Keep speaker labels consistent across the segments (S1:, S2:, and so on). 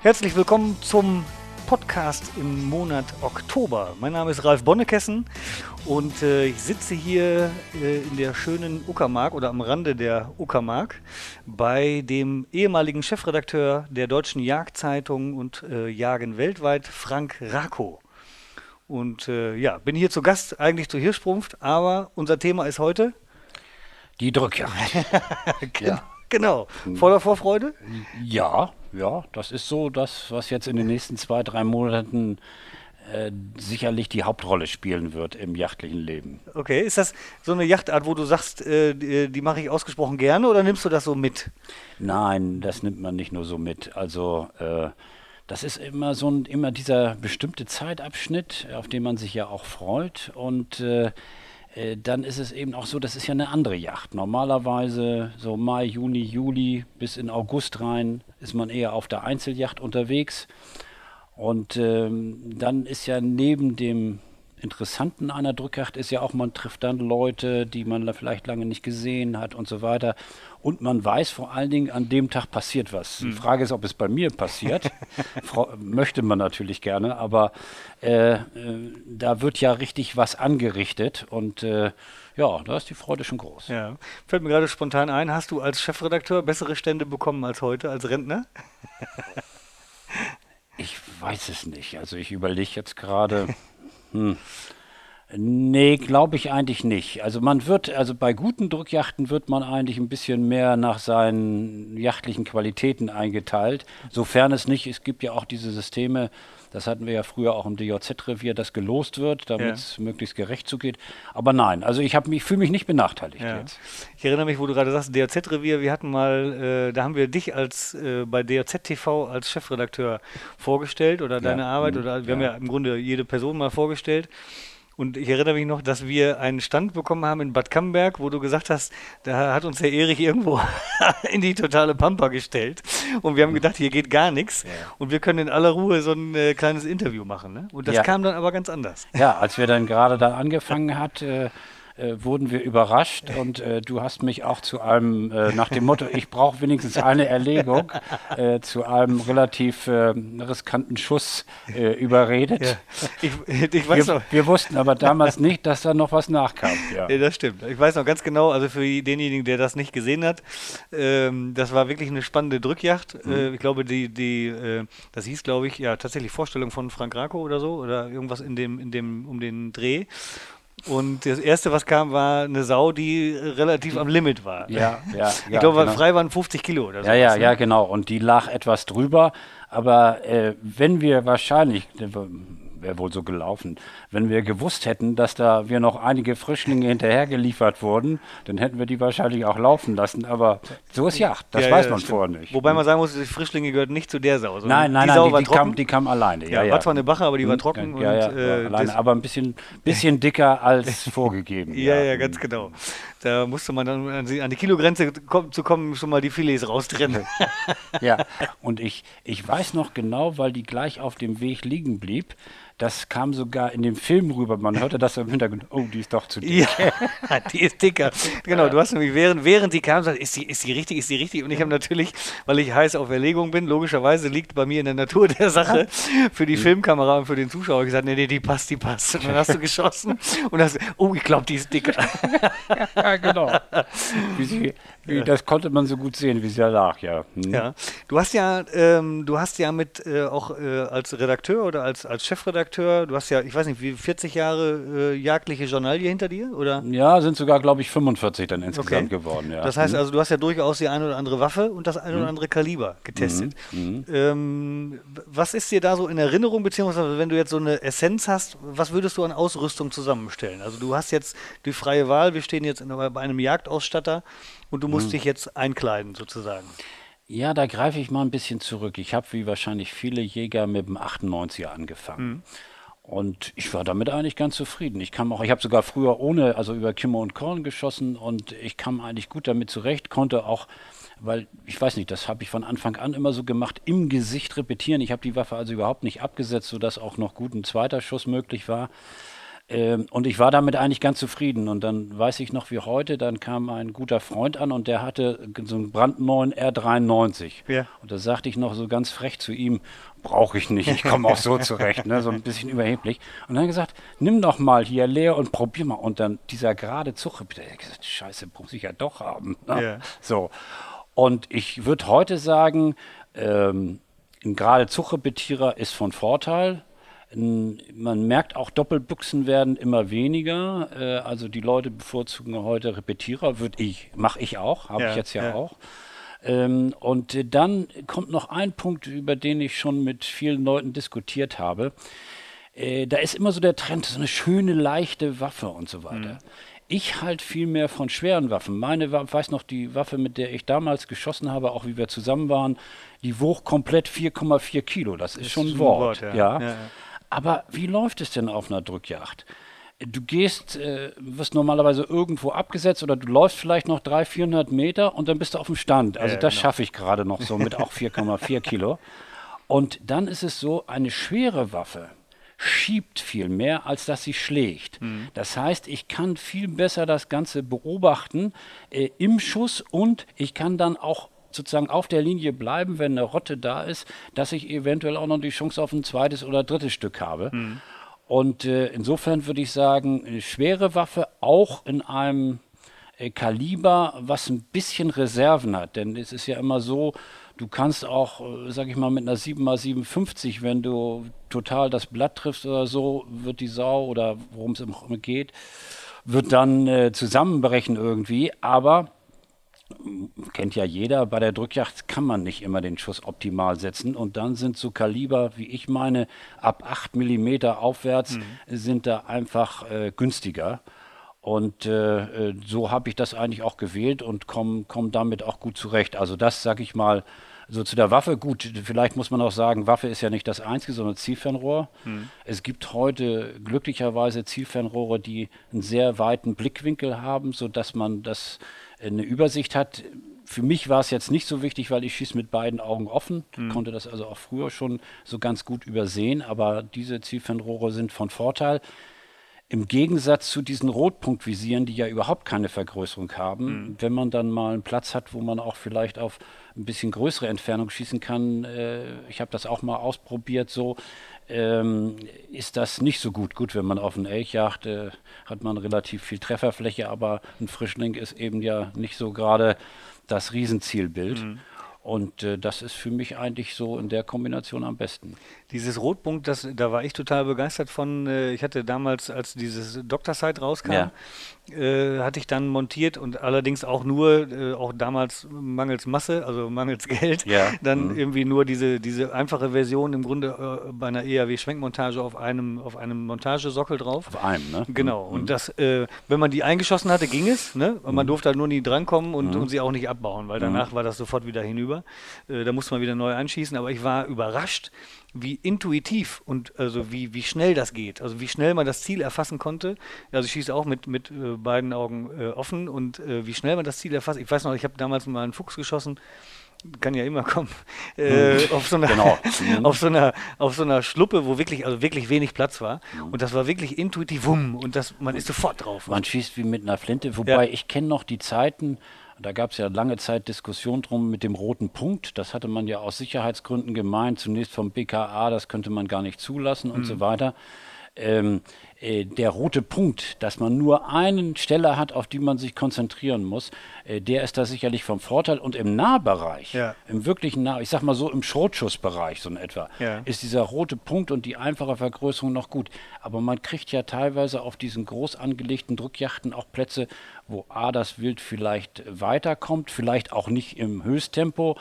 S1: Herzlich willkommen zum Podcast im Monat Oktober. Mein Name ist Ralf Bonnekessen und äh, ich sitze hier äh, in der schönen Uckermark oder am Rande der Uckermark bei dem ehemaligen Chefredakteur der Deutschen Jagdzeitung und äh, Jagen weltweit, Frank Rako. Und äh, ja, bin hier zu Gast eigentlich zu Hirschsprunft, aber unser Thema ist heute
S2: Die Drückjagd.
S1: ja. Genau. Voller Vorfreude?
S2: Ja, ja, das ist so das, was jetzt in den nächsten zwei, drei Monaten äh, sicherlich die Hauptrolle spielen wird im jachtlichen Leben.
S1: Okay, ist das so eine Yachtart, wo du sagst, äh, die, die mache ich ausgesprochen gerne oder nimmst du das so mit?
S2: Nein, das nimmt man nicht nur so mit. Also äh, das ist immer so ein, immer dieser bestimmte Zeitabschnitt, auf den man sich ja auch freut und äh, dann ist es eben auch so, das ist ja eine andere Yacht. Normalerweise so Mai, Juni, Juli bis in August rein ist man eher auf der Einzelyacht unterwegs. Und ähm, dann ist ja neben dem Interessanten einer Drückjagd ist ja auch, man trifft dann Leute, die man vielleicht lange nicht gesehen hat und so weiter. Und man weiß vor allen Dingen, an dem Tag passiert was. Die Frage ist, ob es bei mir passiert. Möchte man natürlich gerne, aber äh, äh, da wird ja richtig was angerichtet und äh, ja, da ist die Freude schon groß.
S1: Ja. Fällt mir gerade spontan ein, hast du als Chefredakteur bessere Stände bekommen als heute, als Rentner?
S2: Ich weiß es nicht. Also ich überlege jetzt gerade. Hm. Nee, glaube ich eigentlich nicht. Also man wird, also bei guten Drückjachten wird man eigentlich ein bisschen mehr nach seinen jachtlichen Qualitäten eingeteilt. Sofern es nicht, es gibt ja auch diese Systeme, das hatten wir ja früher auch im DJZ-Revier, das gelost wird, damit es ja. möglichst gerecht zugeht. Aber nein, also ich, ich fühle mich nicht benachteiligt ja. jetzt.
S1: Ich erinnere mich, wo du gerade sagst, DJZ-Revier, wir hatten mal, äh, da haben wir dich als äh, bei DJZ TV als Chefredakteur vorgestellt oder deine ja. Arbeit oder wir haben ja im Grunde jede Person mal vorgestellt. Und ich erinnere mich noch, dass wir einen Stand bekommen haben in Bad Camberg, wo du gesagt hast, da hat uns Herr Erich irgendwo in die totale Pampa gestellt. Und wir haben gedacht, hier geht gar nichts. Ja. Und wir können in aller Ruhe so ein äh, kleines Interview machen. Ne? Und das ja. kam dann aber ganz anders.
S2: Ja, als wir dann gerade da angefangen hat, äh, äh, wurden wir überrascht und äh, du hast mich auch zu einem, äh, nach dem Motto, ich brauche wenigstens eine Erlegung, äh, zu einem relativ äh, riskanten Schuss überredet. Ja. Ich, ich weiß wir, noch. wir wussten aber damals nicht, dass da noch was nachkam.
S1: Ja. ja. das stimmt. Ich weiß noch ganz genau, also für denjenigen, der das nicht gesehen hat, ähm, das war wirklich eine spannende Drückjacht. Mhm. ich glaube, die, die, das hieß, glaube ich, ja tatsächlich Vorstellung von Frank Rako oder so oder irgendwas in dem, in dem, um den Dreh. Und das erste, was kam, war eine Sau, die relativ am Limit war.
S2: Ja, ja.
S1: Ich ja, glaube, genau. frei waren 50 Kilo oder so.
S2: Ja, ja, ne? ja, genau. Und die lag etwas drüber. Aber äh, wenn wir wahrscheinlich, wäre wohl so gelaufen. Wenn wir gewusst hätten, dass da wir noch einige Frischlinge hinterhergeliefert wurden, dann hätten wir die wahrscheinlich auch laufen lassen. Aber so ist Jacht, das ja, weiß ja, man stimmt. vorher nicht.
S1: Wobei man sagen muss, die Frischlinge gehörten nicht zu der Sau.
S2: Nein, nein,
S1: die
S2: nein,
S1: Sau
S2: die,
S1: war
S2: die,
S1: trocken.
S2: kam, die kam alleine. Ja, ja,
S1: war zwar eine Bache, aber die war hm, trocken.
S2: Und, äh, alleine, aber ein bisschen, bisschen dicker als vorgegeben.
S1: ja, ja, ganz genau. Da musste man dann an die, an die Kilogrenze zu kommen, schon mal die Filets raustrennen.
S2: ja, und ich, ich weiß noch genau, weil die gleich auf dem Weg liegen blieb, das kam sogar in dem Film rüber. Man hörte das im Hintergrund. Oh, die ist doch zu dick.
S1: Ja, die ist dicker. Genau, du hast nämlich während, während die kam, gesagt, ist die, ist die richtig, ist die richtig? Und ich habe natürlich, weil ich heiß auf Erlegung bin, logischerweise liegt bei mir in der Natur der Sache für die Filmkamera und für den Zuschauer gesagt, nee, nee, die passt, die passt. Und dann hast du geschossen und hast, oh, ich glaube, die ist dicker.
S2: ja, genau. Wie sie, wie, das konnte man so gut sehen, wie sie da lag, ja.
S1: Hm. Ja. Du hast ja, ähm, du hast ja mit äh, auch äh, als Redakteur oder als, als Chefredakteur, du hast ja, ich weiß nicht, wie 40 Jahre äh, jagdliche Journalie hinter dir, oder?
S2: Ja, sind sogar, glaube ich, 45 dann insgesamt okay. geworden, ja.
S1: Das heißt hm. also, du hast ja durchaus die eine oder andere Waffe und das eine hm. oder andere Kaliber getestet. Hm. hm. Ähm, was ist dir da so in Erinnerung, beziehungsweise wenn du jetzt so eine Essenz hast, was würdest du an Ausrüstung zusammenstellen? Also du hast jetzt die freie Wahl, wir stehen jetzt in, bei einem Jagdausstatter und du musst mhm. dich jetzt einkleiden sozusagen.
S2: Ja, da greife ich mal ein bisschen zurück. Ich habe wie wahrscheinlich viele Jäger mit dem 98er angefangen. Mhm. Und ich war damit eigentlich ganz zufrieden. Ich kam auch, ich habe sogar früher ohne, also über Kimmer und Korn geschossen und ich kam eigentlich gut damit zurecht, konnte auch, weil ich weiß nicht, das habe ich von Anfang an immer so gemacht, im Gesicht repetieren. Ich habe die Waffe also überhaupt nicht abgesetzt, sodass auch noch gut ein zweiter Schuss möglich war. Ähm, und ich war damit eigentlich ganz zufrieden. Und dann weiß ich noch wie heute, dann kam ein guter Freund an und der hatte so einen brandneuen R93. Ja. Und da sagte ich noch so ganz frech zu ihm, brauche ich nicht, ich komme auch so zurecht, ne? so ein bisschen überheblich. Und dann gesagt, nimm doch mal hier leer und probier mal. Und dann dieser gerade Zug, ich gesagt, scheiße, muss ich ja doch haben. Ne? Ja. So. Und ich würde heute sagen, ähm, ein gerade Zugrepetierer ist von Vorteil. Man merkt auch, Doppelbüchsen werden immer weniger. Äh, also die Leute bevorzugen heute Repetierer, würde ich, mache ich auch, habe ja, ich jetzt ja, ja. auch. Ähm, und dann kommt noch ein Punkt, über den ich schon mit vielen Leuten diskutiert habe. Äh, da ist immer so der Trend, so eine schöne, leichte Waffe und so weiter. Mhm. Ich halte viel mehr von schweren Waffen. Meine, weiß noch, die Waffe, mit der ich damals geschossen habe, auch wie wir zusammen waren, die wog komplett 4,4 Kilo. Das ist, das schon ein Wort. Wort ja. Ja. ja. Aber wie läuft es denn auf einer Drückjagd? Du gehst, äh, wirst normalerweise irgendwo abgesetzt oder du läufst vielleicht noch 300, 400 Meter und dann bist du auf dem Stand. Also ja, das genau. schaffe ich gerade noch so mit auch 4,4 Kilo. Und dann ist es so, eine schwere Waffe schiebt viel mehr, als dass sie schlägt. Mhm. Das heißt, ich kann viel besser das Ganze beobachten äh, im Schuss und ich kann dann auch sozusagen auf der Linie bleiben, wenn eine Rotte da ist, dass ich eventuell auch noch die Chance auf ein zweites oder drittes Stück habe. Mhm. Und äh, insofern würde ich sagen, eine schwere Waffe auch in einem äh, Kaliber, was ein bisschen Reserven hat. Denn es ist ja immer so, du kannst auch, äh, sag ich mal, mit einer 7x57, wenn du total das Blatt triffst oder so, wird die Sau oder worum es immer geht, wird dann äh, zusammenbrechen irgendwie. Aber kennt ja jeder, bei der Drückjagd kann man nicht immer den Schuss optimal setzen und dann sind so Kaliber, wie ich meine, ab 8 mm aufwärts mhm. sind da einfach äh, günstiger. Und äh, äh so habe ich das eigentlich auch gewählt und komme komm damit auch gut zurecht. Also das, sage ich mal, so zu der Waffe, gut, vielleicht muss man auch sagen, Waffe ist ja nicht das einzige, sondern Zielfernrohr. Hm. Es gibt heute glücklicherweise Zielfernrohre, die einen sehr weiten Blickwinkel haben, sodass man das eine Übersicht hat. Für mich war es jetzt nicht so wichtig, weil ich schieße mit beiden Augen offen, mhm. konnte das also auch früher schon so ganz gut übersehen, aber diese Zielfernrohre sind von Vorteil. Im Gegensatz zu diesen Rotpunktvisieren, die ja überhaupt keine Vergrößerung haben, mhm. wenn man dann mal einen Platz hat, wo man auch vielleicht auf ein bisschen größere Entfernung schießen kann, äh, ich habe das auch mal ausprobiert, so ähm, ist das nicht so gut. Gut, wenn man auf einen Elch jagt, äh, hat man relativ viel Trefferfläche, aber ein Frischling ist eben ja nicht so gerade das Riesenzielbild. Mhm. Und äh, das ist für mich eigentlich so in der Kombination am besten.
S1: Dieses Rotpunkt, das, da war ich total begeistert von. Äh, ich hatte damals, als dieses Dr. Site rauskam, ja. äh, hatte ich dann montiert und allerdings auch nur, äh, auch damals mangels Masse, also mangels Geld, ja. dann mhm. irgendwie nur diese, diese einfache Version im Grunde äh, bei einer EAW-Schwenkmontage auf einem, auf einem Montagesockel drauf.
S2: Auf einem, ne?
S1: Genau. Mhm. Und das, äh, wenn man die eingeschossen hatte, ging es, ne? Und man mhm. durfte halt nur nie drankommen und, mhm. und sie auch nicht abbauen, weil danach mhm. war das sofort wieder hinüber. Da musste man wieder neu einschießen, aber ich war überrascht, wie intuitiv und also wie, wie schnell das geht, also wie schnell man das Ziel erfassen konnte. Also ich schieße auch mit, mit äh, beiden Augen äh, offen und äh, wie schnell man das Ziel erfasst. Ich weiß noch, ich habe damals mal einen Fuchs geschossen, kann ja immer kommen, äh, hm. auf, so einer, genau. Auf, so einer, auf so einer Schluppe, wo wirklich, also wirklich wenig Platz war. Mhm. Und das war wirklich intuitiv, wumm, und das, man ist sofort drauf.
S2: Man schießt wie mit einer Flinte, wobei ja. ich kenne noch die Zeiten, da gab es ja lange Zeit Diskussion drum mit dem roten Punkt. Das hatte man ja aus Sicherheitsgründen gemeint, zunächst vom BKA, das könnte man gar nicht zulassen und mhm. so weiter. Ähm, äh, der rote Punkt, dass man nur eine Stelle hat, auf die man sich konzentrieren muss, äh, der ist da sicherlich vom Vorteil. Und im Nahbereich, ja. im wirklichen Nah, ich sag mal so im Schrotschussbereich so in etwa, ja. ist dieser rote Punkt und die einfache Vergrößerung noch gut. Aber man kriegt ja teilweise auf diesen groß angelegten Druckjachten auch Plätze, wo A, das Wild vielleicht weiterkommt, vielleicht auch nicht im Höchsttempo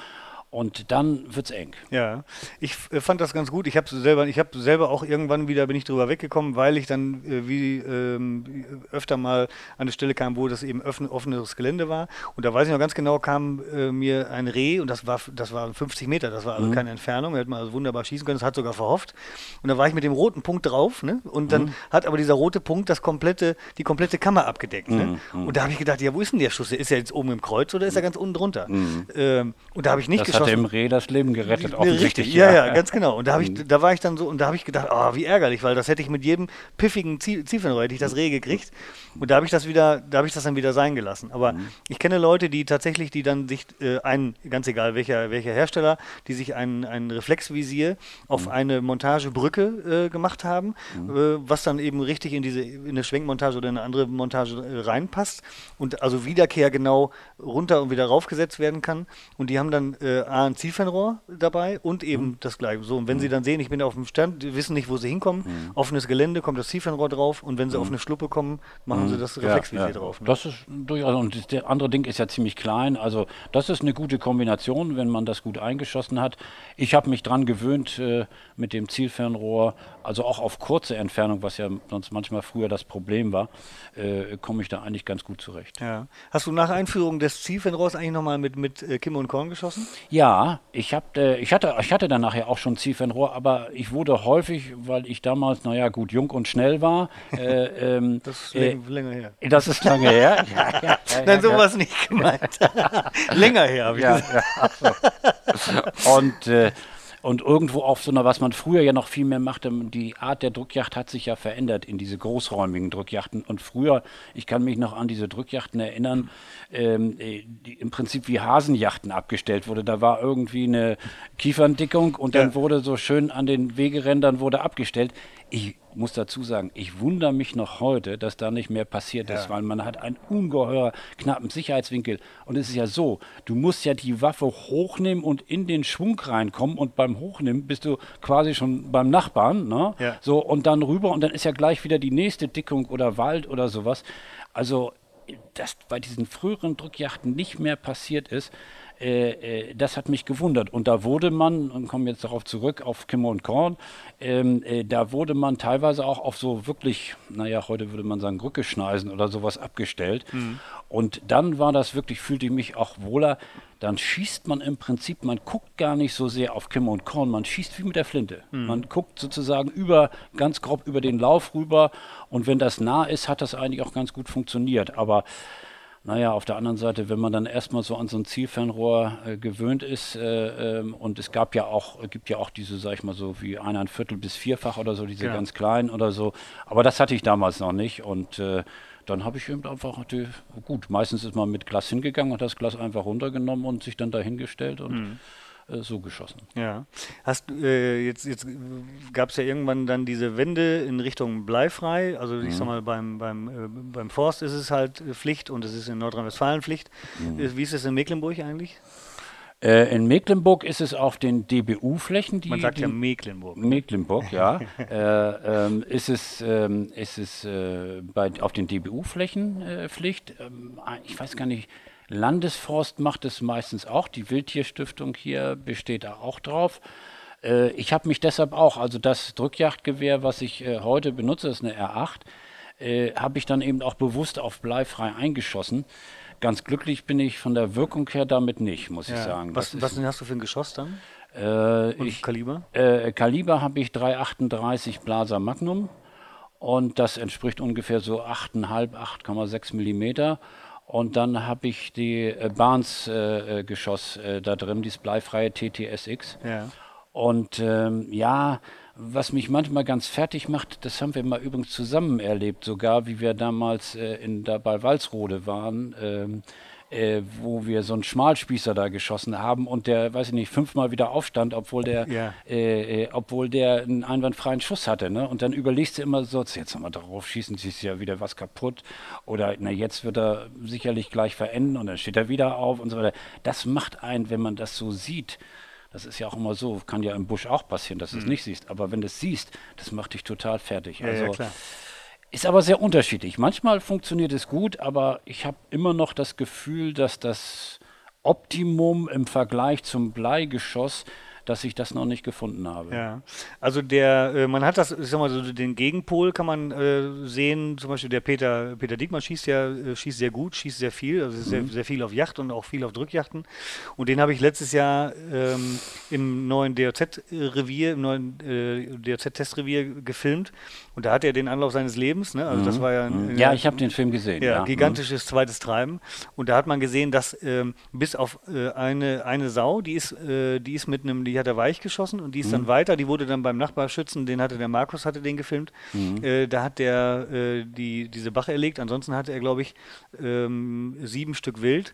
S2: und dann wird es eng.
S1: Ja, ich äh, fand das ganz gut. Ich habe selber, ich habe selber auch irgendwann wieder bin ich drüber weggekommen, weil ich dann äh, wie ähm, öfter mal an eine Stelle kam, wo das eben offen, offenes Gelände war. Und da weiß ich noch ganz genau, kam äh, mir ein Reh und das war, das war 50 Meter, das war also mhm. keine Entfernung. Er hätte mal also wunderbar schießen können, das hat sogar verhofft. Und da war ich mit dem roten Punkt drauf, ne? Und dann mhm. hat aber dieser rote Punkt das komplette, die komplette Kammer abgedeckt. Ne? Mhm. Und da habe ich gedacht, ja, wo ist denn der Schuss? Ist er jetzt oben im Kreuz oder ist er mhm. ganz unten drunter? Mhm. Ähm, und da habe ich nicht das
S2: geschossen. Hat dem Reh das Leben gerettet,
S1: offensichtlich. Ja, ja, ganz genau. Und da, ich, mhm. da war ich dann so, und da habe ich gedacht, oh, wie ärgerlich, weil das hätte ich mit jedem piffigen Zielfernrohr, hätte ich das Reh gekriegt. Und da habe ich das wieder, da habe ich das dann wieder sein gelassen. Aber mhm. ich kenne Leute, die tatsächlich, die dann sich äh, einen, ganz egal welcher, welcher Hersteller, die sich ein, ein Reflexvisier auf mhm. eine Montagebrücke äh, gemacht haben, mhm. äh, was dann eben richtig in diese, in eine Schwenkmontage oder eine andere Montage äh, reinpasst und also Wiederkehr genau runter und wieder raufgesetzt werden kann. Und die haben dann äh, ein Zielfernrohr dabei und eben mhm. das gleiche. So, und wenn sie mhm. dann sehen, ich bin auf dem Stand, die wissen nicht, wo sie hinkommen, offenes Gelände, kommt das Zielfernrohr drauf und wenn sie auf eine Schluppe kommen, machen sie das Reflexvisier ja, ja. drauf.
S2: Ne? Das ist durchaus, und das andere Ding ist ja ziemlich klein, also das ist eine gute Kombination, wenn man das gut eingeschossen hat. Ich habe mich dran gewöhnt äh, mit dem Zielfernrohr, also auch auf kurze Entfernung, was ja sonst manchmal früher das Problem war, äh, komme ich da eigentlich ganz gut zurecht.
S1: Ja. Hast du nach Einführung des Zielfernrohrs eigentlich nochmal mit, mit äh, Kim und Korn geschossen?
S2: Ja, ich, hab, äh, ich, hatte, ich hatte dann nachher auch schon Zielfernrohr, aber ich wurde häufig, weil ich damals, naja gut, jung und schnell war.
S1: Äh, ähm, das ist länger her.
S2: Das ist lange her. ja,
S1: ja, ja, Nein, sowas nicht gemeint. länger her, habe ich gesagt.
S2: So. Und äh, und irgendwo auf so einer, was man früher ja noch viel mehr machte, die Art der Drückjacht hat sich ja verändert in diese großräumigen Drückjachten. Und früher, ich kann mich noch an diese Drückjachten erinnern, ähm, die im Prinzip wie Hasenjachten abgestellt wurde. Da war irgendwie eine Kieferndickung und dann ja. wurde so schön an den Wegerändern wurde abgestellt. Ich muss dazu sagen, ich wundere mich noch heute, dass da nicht mehr passiert ja. ist, weil man hat einen ungeheuer knappen Sicherheitswinkel. Und es ist ja so, du musst ja die Waffe hochnehmen und in den Schwung reinkommen und beim Hochnehmen bist du quasi schon beim Nachbarn, ne? Ja. So, und dann rüber und dann ist ja gleich wieder die nächste Dickung oder Wald oder sowas. Also, das bei diesen früheren Drückjachten nicht mehr passiert ist, äh, äh, das hat mich gewundert. Und da wurde man, und komme jetzt darauf zurück, auf Kimmer und Korn, ähm, äh, da wurde man teilweise auch auf so wirklich, naja, heute würde man sagen, Rückeschneisen oder sowas abgestellt. Mhm. Und dann war das wirklich, fühlte ich mich auch wohler. Dann schießt man im Prinzip, man guckt gar nicht so sehr auf Kimmer und Korn, man schießt wie mit der Flinte. Mhm. Man guckt sozusagen über, ganz grob über den Lauf rüber. Und wenn das nah ist, hat das eigentlich auch ganz gut funktioniert. Aber naja, auf der anderen Seite, wenn man dann erstmal so an so ein Zielfernrohr äh, gewöhnt ist, äh, ähm, und es gab ja auch, gibt ja auch diese, sag ich mal so, wie einer ein Viertel bis vierfach oder so, diese ja. ganz kleinen oder so. Aber das hatte ich damals noch nicht und äh, dann habe ich eben einfach, die, gut, meistens ist man mit Glas hingegangen und das Glas einfach runtergenommen und sich dann dahingestellt und mhm so geschossen.
S1: Ja. Hast äh, jetzt, jetzt gab es ja irgendwann dann diese Wende in Richtung bleifrei. Also ich mhm. sag mal, beim, beim, äh, beim Forst ist es halt Pflicht und es ist in Nordrhein-Westfalen Pflicht. Mhm. Äh, wie ist es in Mecklenburg eigentlich?
S2: Äh, in Mecklenburg ist es auf den DBU-Flächen.
S1: Man sagt ja Mecklenburg.
S2: Mecklenburg, ja. äh, ähm, ist es, ähm, ist es äh, bei, auf den DBU-Flächen äh, Pflicht. Ähm, ich weiß gar nicht, Landesforst macht es meistens auch. Die Wildtierstiftung hier besteht da auch drauf. Äh, ich habe mich deshalb auch, also das Drückjagdgewehr, was ich äh, heute benutze, ist eine R8, äh, habe ich dann eben auch bewusst auf bleifrei eingeschossen. Ganz glücklich bin ich von der Wirkung her damit nicht, muss ja. ich sagen.
S1: Was, was hast du für ein Geschoss dann?
S2: Äh, Und ich, Kaliber? Äh, Kaliber habe ich 338 Blaser Magnum und das entspricht ungefähr so 8,5, 8,6 Millimeter. Und dann habe ich die äh, Barnes-Geschoss äh, äh, da drin, dieses bleifreie TTSX. Ja. Und ähm, ja, was mich manchmal ganz fertig macht, das haben wir mal übrigens zusammen erlebt, sogar wie wir damals äh, in, da bei Walsrode waren. Ähm, äh, wo wir so einen Schmalspießer da geschossen haben und der, weiß ich nicht, fünfmal wieder aufstand, obwohl der, ja. äh, äh, obwohl der einen einwandfreien Schuss hatte. Ne? Und dann überlegst du immer so, jetzt nochmal drauf schießen, ist ja wieder was kaputt. Oder na, jetzt wird er sicherlich gleich verenden und dann steht er wieder auf und so weiter. Das macht einen, wenn man das so sieht, das ist ja auch immer so, kann ja im Busch auch passieren, dass du es mhm. nicht siehst. Aber wenn du es siehst, das macht dich total fertig.
S1: Also, ja, klar.
S2: Ist aber sehr unterschiedlich. Manchmal funktioniert es gut, aber ich habe immer noch das Gefühl, dass das Optimum im Vergleich zum Bleigeschoss dass ich das noch nicht gefunden habe.
S1: Ja, also der, äh, man hat das, ich sag mal so, den Gegenpol kann man äh, sehen, zum Beispiel der Peter, Peter Diekmann schießt ja, äh, schießt sehr gut, schießt sehr viel, also mhm. sehr, sehr viel auf Yacht und auch viel auf Drückjachten. Und den habe ich letztes Jahr ähm, im neuen DOZ-Revier, im neuen DOZ-Testrevier gefilmt. Und da hat er den Anlauf seines Lebens, ne? Also mhm. das war ja ein,
S2: mhm. Ja, ich habe den Film gesehen.
S1: Ja, ja. gigantisches mhm. zweites Treiben. Und da hat man gesehen, dass ähm, bis auf äh, eine, eine Sau, die ist, äh, die ist mit einem, die hat er weich geschossen und die ist mhm. dann weiter, die wurde dann beim Nachbarschützen, den hatte der Markus, hatte den gefilmt. Mhm. Äh, da hat der äh, die, diese Bache erlegt. Ansonsten hatte er, glaube ich, ähm, sieben Stück Wild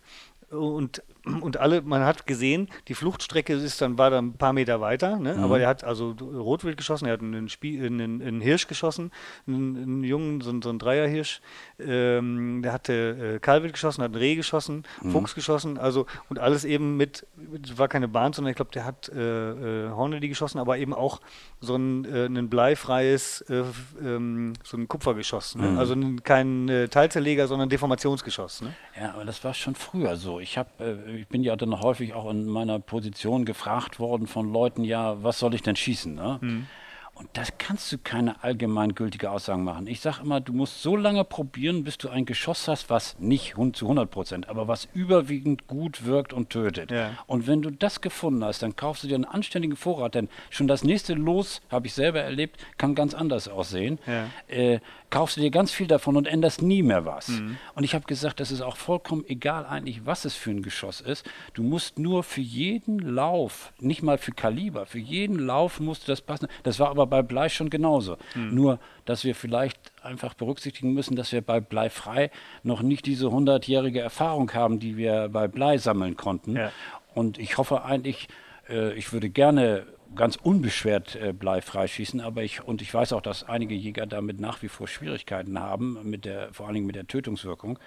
S1: und, und alle, man hat gesehen, die Fluchtstrecke ist dann, war dann ein paar Meter weiter, ne? Mhm. aber er hat also Rotwild geschossen, er hat einen, Spie einen, einen Hirsch geschossen, einen, einen jungen, so, so einen Dreierhirsch, ähm, der hatte äh, Kalwild geschossen, hat einen Reh geschossen, mhm. Fuchs geschossen, also und alles eben mit, es war keine Bahn, sondern ich glaube, der hat äh, äh, Hornady geschossen, aber eben auch so ein, äh, ein bleifreies, äh, ähm, so ein Kupfergeschoss, ne? mhm. also kein äh, Teilzerleger, sondern Deformationsgeschoss. Ne?
S2: Ja, aber das war schon früher so ich, hab, äh, ich bin ja dann häufig auch in meiner Position gefragt worden von Leuten, ja, was soll ich denn schießen? Ne? Mhm. Und das kannst du keine allgemeingültige Aussagen machen. Ich sage immer, du musst so lange probieren, bis du ein Geschoss hast, was nicht zu 100 Prozent, aber was überwiegend gut wirkt und tötet. Ja. Und wenn du das gefunden hast, dann kaufst du dir einen anständigen Vorrat, denn schon das nächste Los, habe ich selber erlebt, kann ganz anders aussehen. Ja. Äh, kaufst du dir ganz viel davon und änderst nie mehr was. Mhm. Und ich habe gesagt, das ist auch vollkommen egal eigentlich, was es für ein Geschoss ist. Du musst nur für jeden Lauf, nicht mal für Kaliber, für jeden Lauf musst du das passen. Das war aber bei Blei schon genauso. Mhm. Nur, dass wir vielleicht einfach berücksichtigen müssen, dass wir bei Blei frei noch nicht diese hundertjährige Erfahrung haben, die wir bei Blei sammeln konnten. Ja. Und ich hoffe eigentlich, äh, ich würde gerne ganz unbeschwert äh, Blei freischießen, aber ich und ich weiß auch, dass einige Jäger damit nach wie vor Schwierigkeiten haben, mit der, vor allen Dingen mit der Tötungswirkung.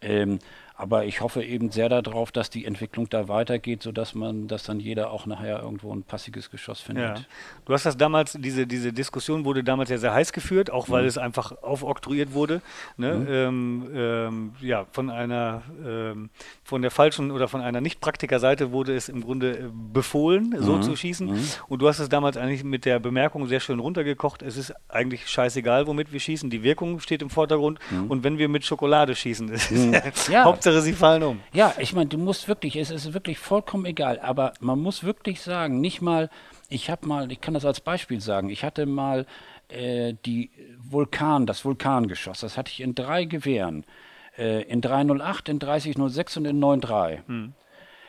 S2: Ähm, aber ich hoffe eben sehr darauf, dass die Entwicklung da weitergeht, sodass man, dass dann jeder auch nachher irgendwo ein passiges Geschoss findet. Ja.
S1: Du hast das damals, diese, diese Diskussion wurde damals ja sehr heiß geführt, auch weil mhm. es einfach aufoktroyiert wurde. Ne? Mhm. Ähm, ähm, ja, von einer, ähm, von der falschen oder von einer Nicht-Praktiker-Seite wurde es im Grunde äh, befohlen, so mhm. zu schießen. Mhm. Und du hast es damals eigentlich mit der Bemerkung sehr schön runtergekocht. Es ist eigentlich scheißegal, womit wir schießen. Die Wirkung steht im Vordergrund. Mhm. Und wenn wir mit Schokolade schießen, ist mhm. ja. Hauptsache, sie fallen um.
S2: Ja, ich meine, du musst wirklich, es ist wirklich vollkommen egal, aber man muss wirklich sagen, nicht mal, ich habe mal, ich kann das als Beispiel sagen, ich hatte mal äh, die Vulkan, das Vulkangeschoss, das hatte ich in drei Gewehren, äh, in 308, in 3006 und in 93. Hm.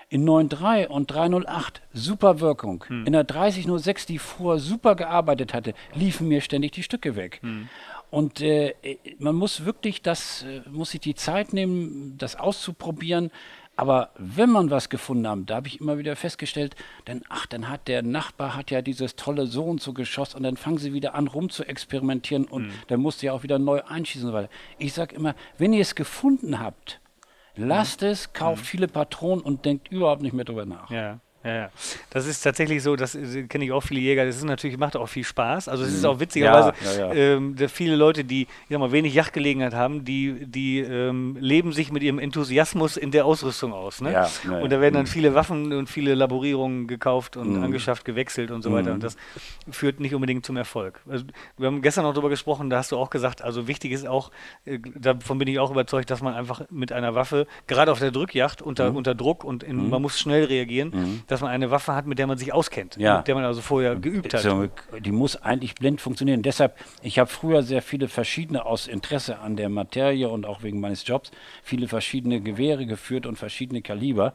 S2: In 9.3 und 308 super Wirkung. Hm. In der 3006, die vorher super gearbeitet hatte, liefen mir ständig die Stücke weg. Hm. Und äh, man muss wirklich das, äh, muss sich die Zeit nehmen, das auszuprobieren. Aber wenn man was gefunden hat, da habe ich immer wieder festgestellt, dann, ach, dann hat der Nachbar hat ja dieses tolle so und so Geschoss und dann fangen sie wieder an rum zu experimentieren und mhm. dann musst du ja auch wieder neu einschießen und so weiter. Ich sage immer, wenn ihr es gefunden habt, lasst mhm. es, kauft mhm. viele Patronen und denkt überhaupt nicht mehr drüber nach.
S1: Ja. Ja, ja. Das ist tatsächlich so, das äh, kenne ich auch viele Jäger, das ist natürlich, macht auch viel Spaß. Also es ist mhm. auch witzigerweise, ja, ja, ähm, viele Leute, die ich sag mal, wenig Yachtgelegenheit haben, die, die ähm, leben sich mit ihrem Enthusiasmus in der Ausrüstung aus. Ne? Ja, und da werden dann mhm. viele Waffen und viele Laborierungen gekauft und mhm. angeschafft, gewechselt und so weiter. Und mhm. das führt nicht unbedingt zum Erfolg. Also, wir haben gestern noch darüber gesprochen, da hast du auch gesagt, also wichtig ist auch, äh, davon bin ich auch überzeugt, dass man einfach mit einer Waffe, gerade auf der Drückjacht, unter, mhm. unter Druck und in, man muss schnell reagieren, dass man eine Waffe hat, mit der man sich auskennt, ja. mit der man also vorher geübt hat. So,
S2: die muss eigentlich blind funktionieren. Deshalb, ich habe früher sehr viele verschiedene aus Interesse an der Materie und auch wegen meines Jobs viele verschiedene Gewehre geführt und verschiedene Kaliber.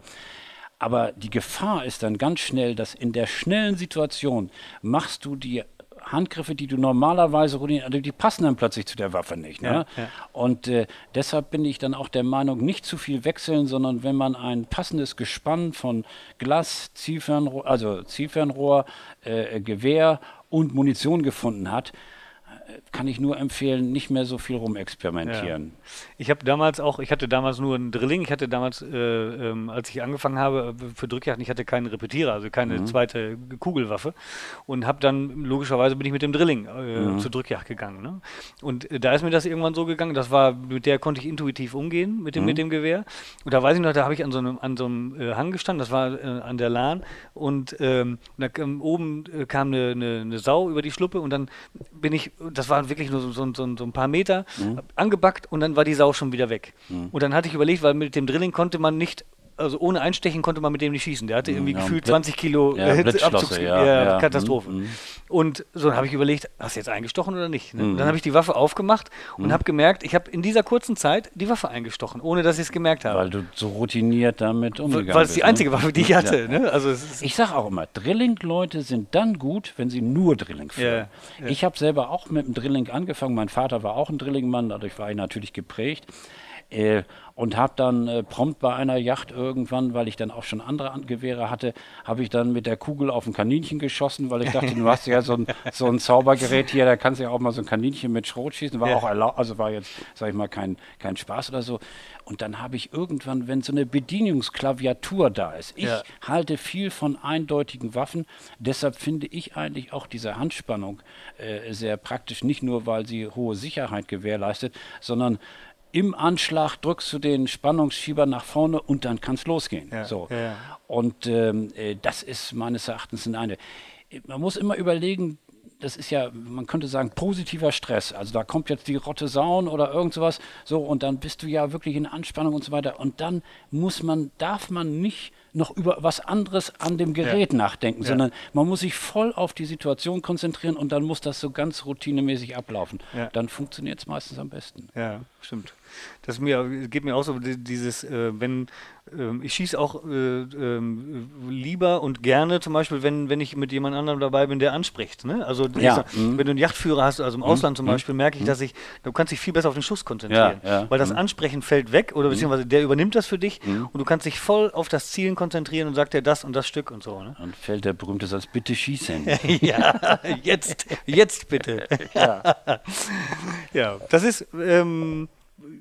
S2: Aber die Gefahr ist dann ganz schnell, dass in der schnellen Situation machst du die Handgriffe, die du normalerweise routiniert, also die passen dann plötzlich zu der Waffe nicht. Ne? Ja, ja. Und äh, deshalb bin ich dann auch der Meinung, nicht zu viel wechseln, sondern wenn man ein passendes Gespann von Glas, Zielfernrohr, also Zielfernrohr, äh, Gewehr und Munition gefunden hat, kann ich nur empfehlen, nicht mehr so viel rumexperimentieren. Ja.
S1: Ich habe damals auch, ich hatte damals nur ein Drilling, ich hatte damals, äh, ähm, als ich angefangen habe äh, für Drückjachten, ich hatte keinen Repetierer, also keine mhm. zweite Kugelwaffe und habe dann, logischerweise bin ich mit dem Drilling äh, mhm. zur Drückjagd gegangen. Ne? Und äh, da ist mir das irgendwann so gegangen, das war, mit der konnte ich intuitiv umgehen, mit dem, mhm. mit dem Gewehr. Und da weiß ich noch, da habe ich an so einem, an so einem äh, Hang gestanden, das war äh, an der Lahn und ähm, da oben kam eine, eine, eine Sau über die Schluppe und dann bin ich, das war wirklich nur so, so, so, so ein paar Meter, mhm. angebackt und dann war die Sau schon wieder weg. Mhm. Und dann hatte ich überlegt, weil mit dem Drilling konnte man nicht also ohne Einstechen konnte man mit dem nicht schießen. Der hatte mhm, irgendwie ja, gefühlt 20 Kilo
S2: ja, Abzugs ja,
S1: ja, Katastrophe. Mhm. Und so habe ich überlegt, hast du jetzt eingestochen oder nicht? Ne? Mhm. Dann habe ich die Waffe aufgemacht und habe gemerkt, ich habe in dieser kurzen Zeit die Waffe eingestochen, ohne dass ich es gemerkt habe.
S2: Weil du so routiniert damit umgegangen bist.
S1: Weil es die einzige ne? Waffe, die ich hatte. Ne? Also
S2: ich sage auch immer, Drilling-Leute sind dann gut, wenn sie nur Drilling führen. Ich habe selber auch mit dem Drilling angefangen. Mein Vater war auch ein Drilling-Mann, dadurch war ich natürlich geprägt. Äh, und habe dann äh, prompt bei einer Yacht irgendwann, weil ich dann auch schon andere Gewehre hatte, habe ich dann mit der Kugel auf ein Kaninchen geschossen, weil ich dachte, du hast ja so ein, so ein Zaubergerät hier, da kannst du ja auch mal so ein Kaninchen mit Schrot schießen. War ja. auch erlaubt, also war jetzt, sag ich mal, kein, kein Spaß oder so. Und dann habe ich irgendwann, wenn so eine Bedienungsklaviatur da ist, ich ja. halte viel von eindeutigen Waffen, deshalb finde ich eigentlich auch diese Handspannung äh, sehr praktisch, nicht nur, weil sie hohe Sicherheit gewährleistet, sondern im Anschlag drückst du den Spannungsschieber nach vorne und dann kann es losgehen. Ja, so. Ja. Und ähm, äh, das ist meines Erachtens eine. Man muss immer überlegen, das ist ja, man könnte sagen, positiver Stress. Also da kommt jetzt die Rotte Saun oder irgend sowas, so und dann bist du ja wirklich in Anspannung und so weiter. Und dann muss man, darf man nicht noch über was anderes an dem Gerät ja. nachdenken, ja. sondern man muss sich voll auf die Situation konzentrieren und dann muss das so ganz routinemäßig ablaufen. Ja. Dann funktioniert es meistens am besten.
S1: Ja, stimmt. Das mir, geht mir auch so, dieses, äh, wenn ähm, ich schieße auch äh, äh, lieber und gerne, zum Beispiel, wenn, wenn ich mit jemand anderem dabei bin, der anspricht. Ne? Also ja. sag, mhm. wenn du einen Yachtführer hast, also im mhm. Ausland zum mhm. Beispiel, merke ich, mhm. dass ich, du kannst dich viel besser auf den Schuss konzentrieren. Ja, ja. Weil das mhm. Ansprechen fällt weg oder mhm. beziehungsweise der übernimmt das für dich und du kannst dich voll auf das Zielen konzentrieren und sagt dir das und das Stück und so. Ne?
S2: Und fällt der berühmte Satz, bitte schießen.
S1: ja, jetzt, jetzt bitte. ja. ja, das ist. Ähm,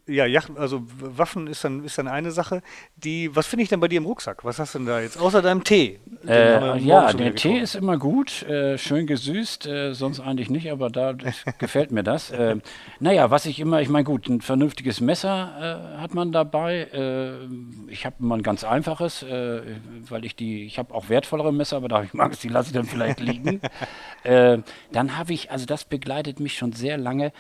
S1: ja, Yacht, also Waffen ist dann, ist dann eine Sache. Die, was finde ich denn bei dir im Rucksack? Was hast du denn da jetzt? Außer deinem Tee.
S2: Äh, ja, der Tee ist immer gut, äh, schön gesüßt, äh, sonst eigentlich nicht, aber da gefällt mir das. Äh, naja, was ich immer, ich meine, gut, ein vernünftiges Messer äh, hat man dabei. Äh, ich habe immer ein ganz einfaches, weil ich die, ich habe auch wertvollere Messer, aber da ich mag es, die lasse ich dann vielleicht liegen. dann habe ich, also das begleitet mich schon sehr lange,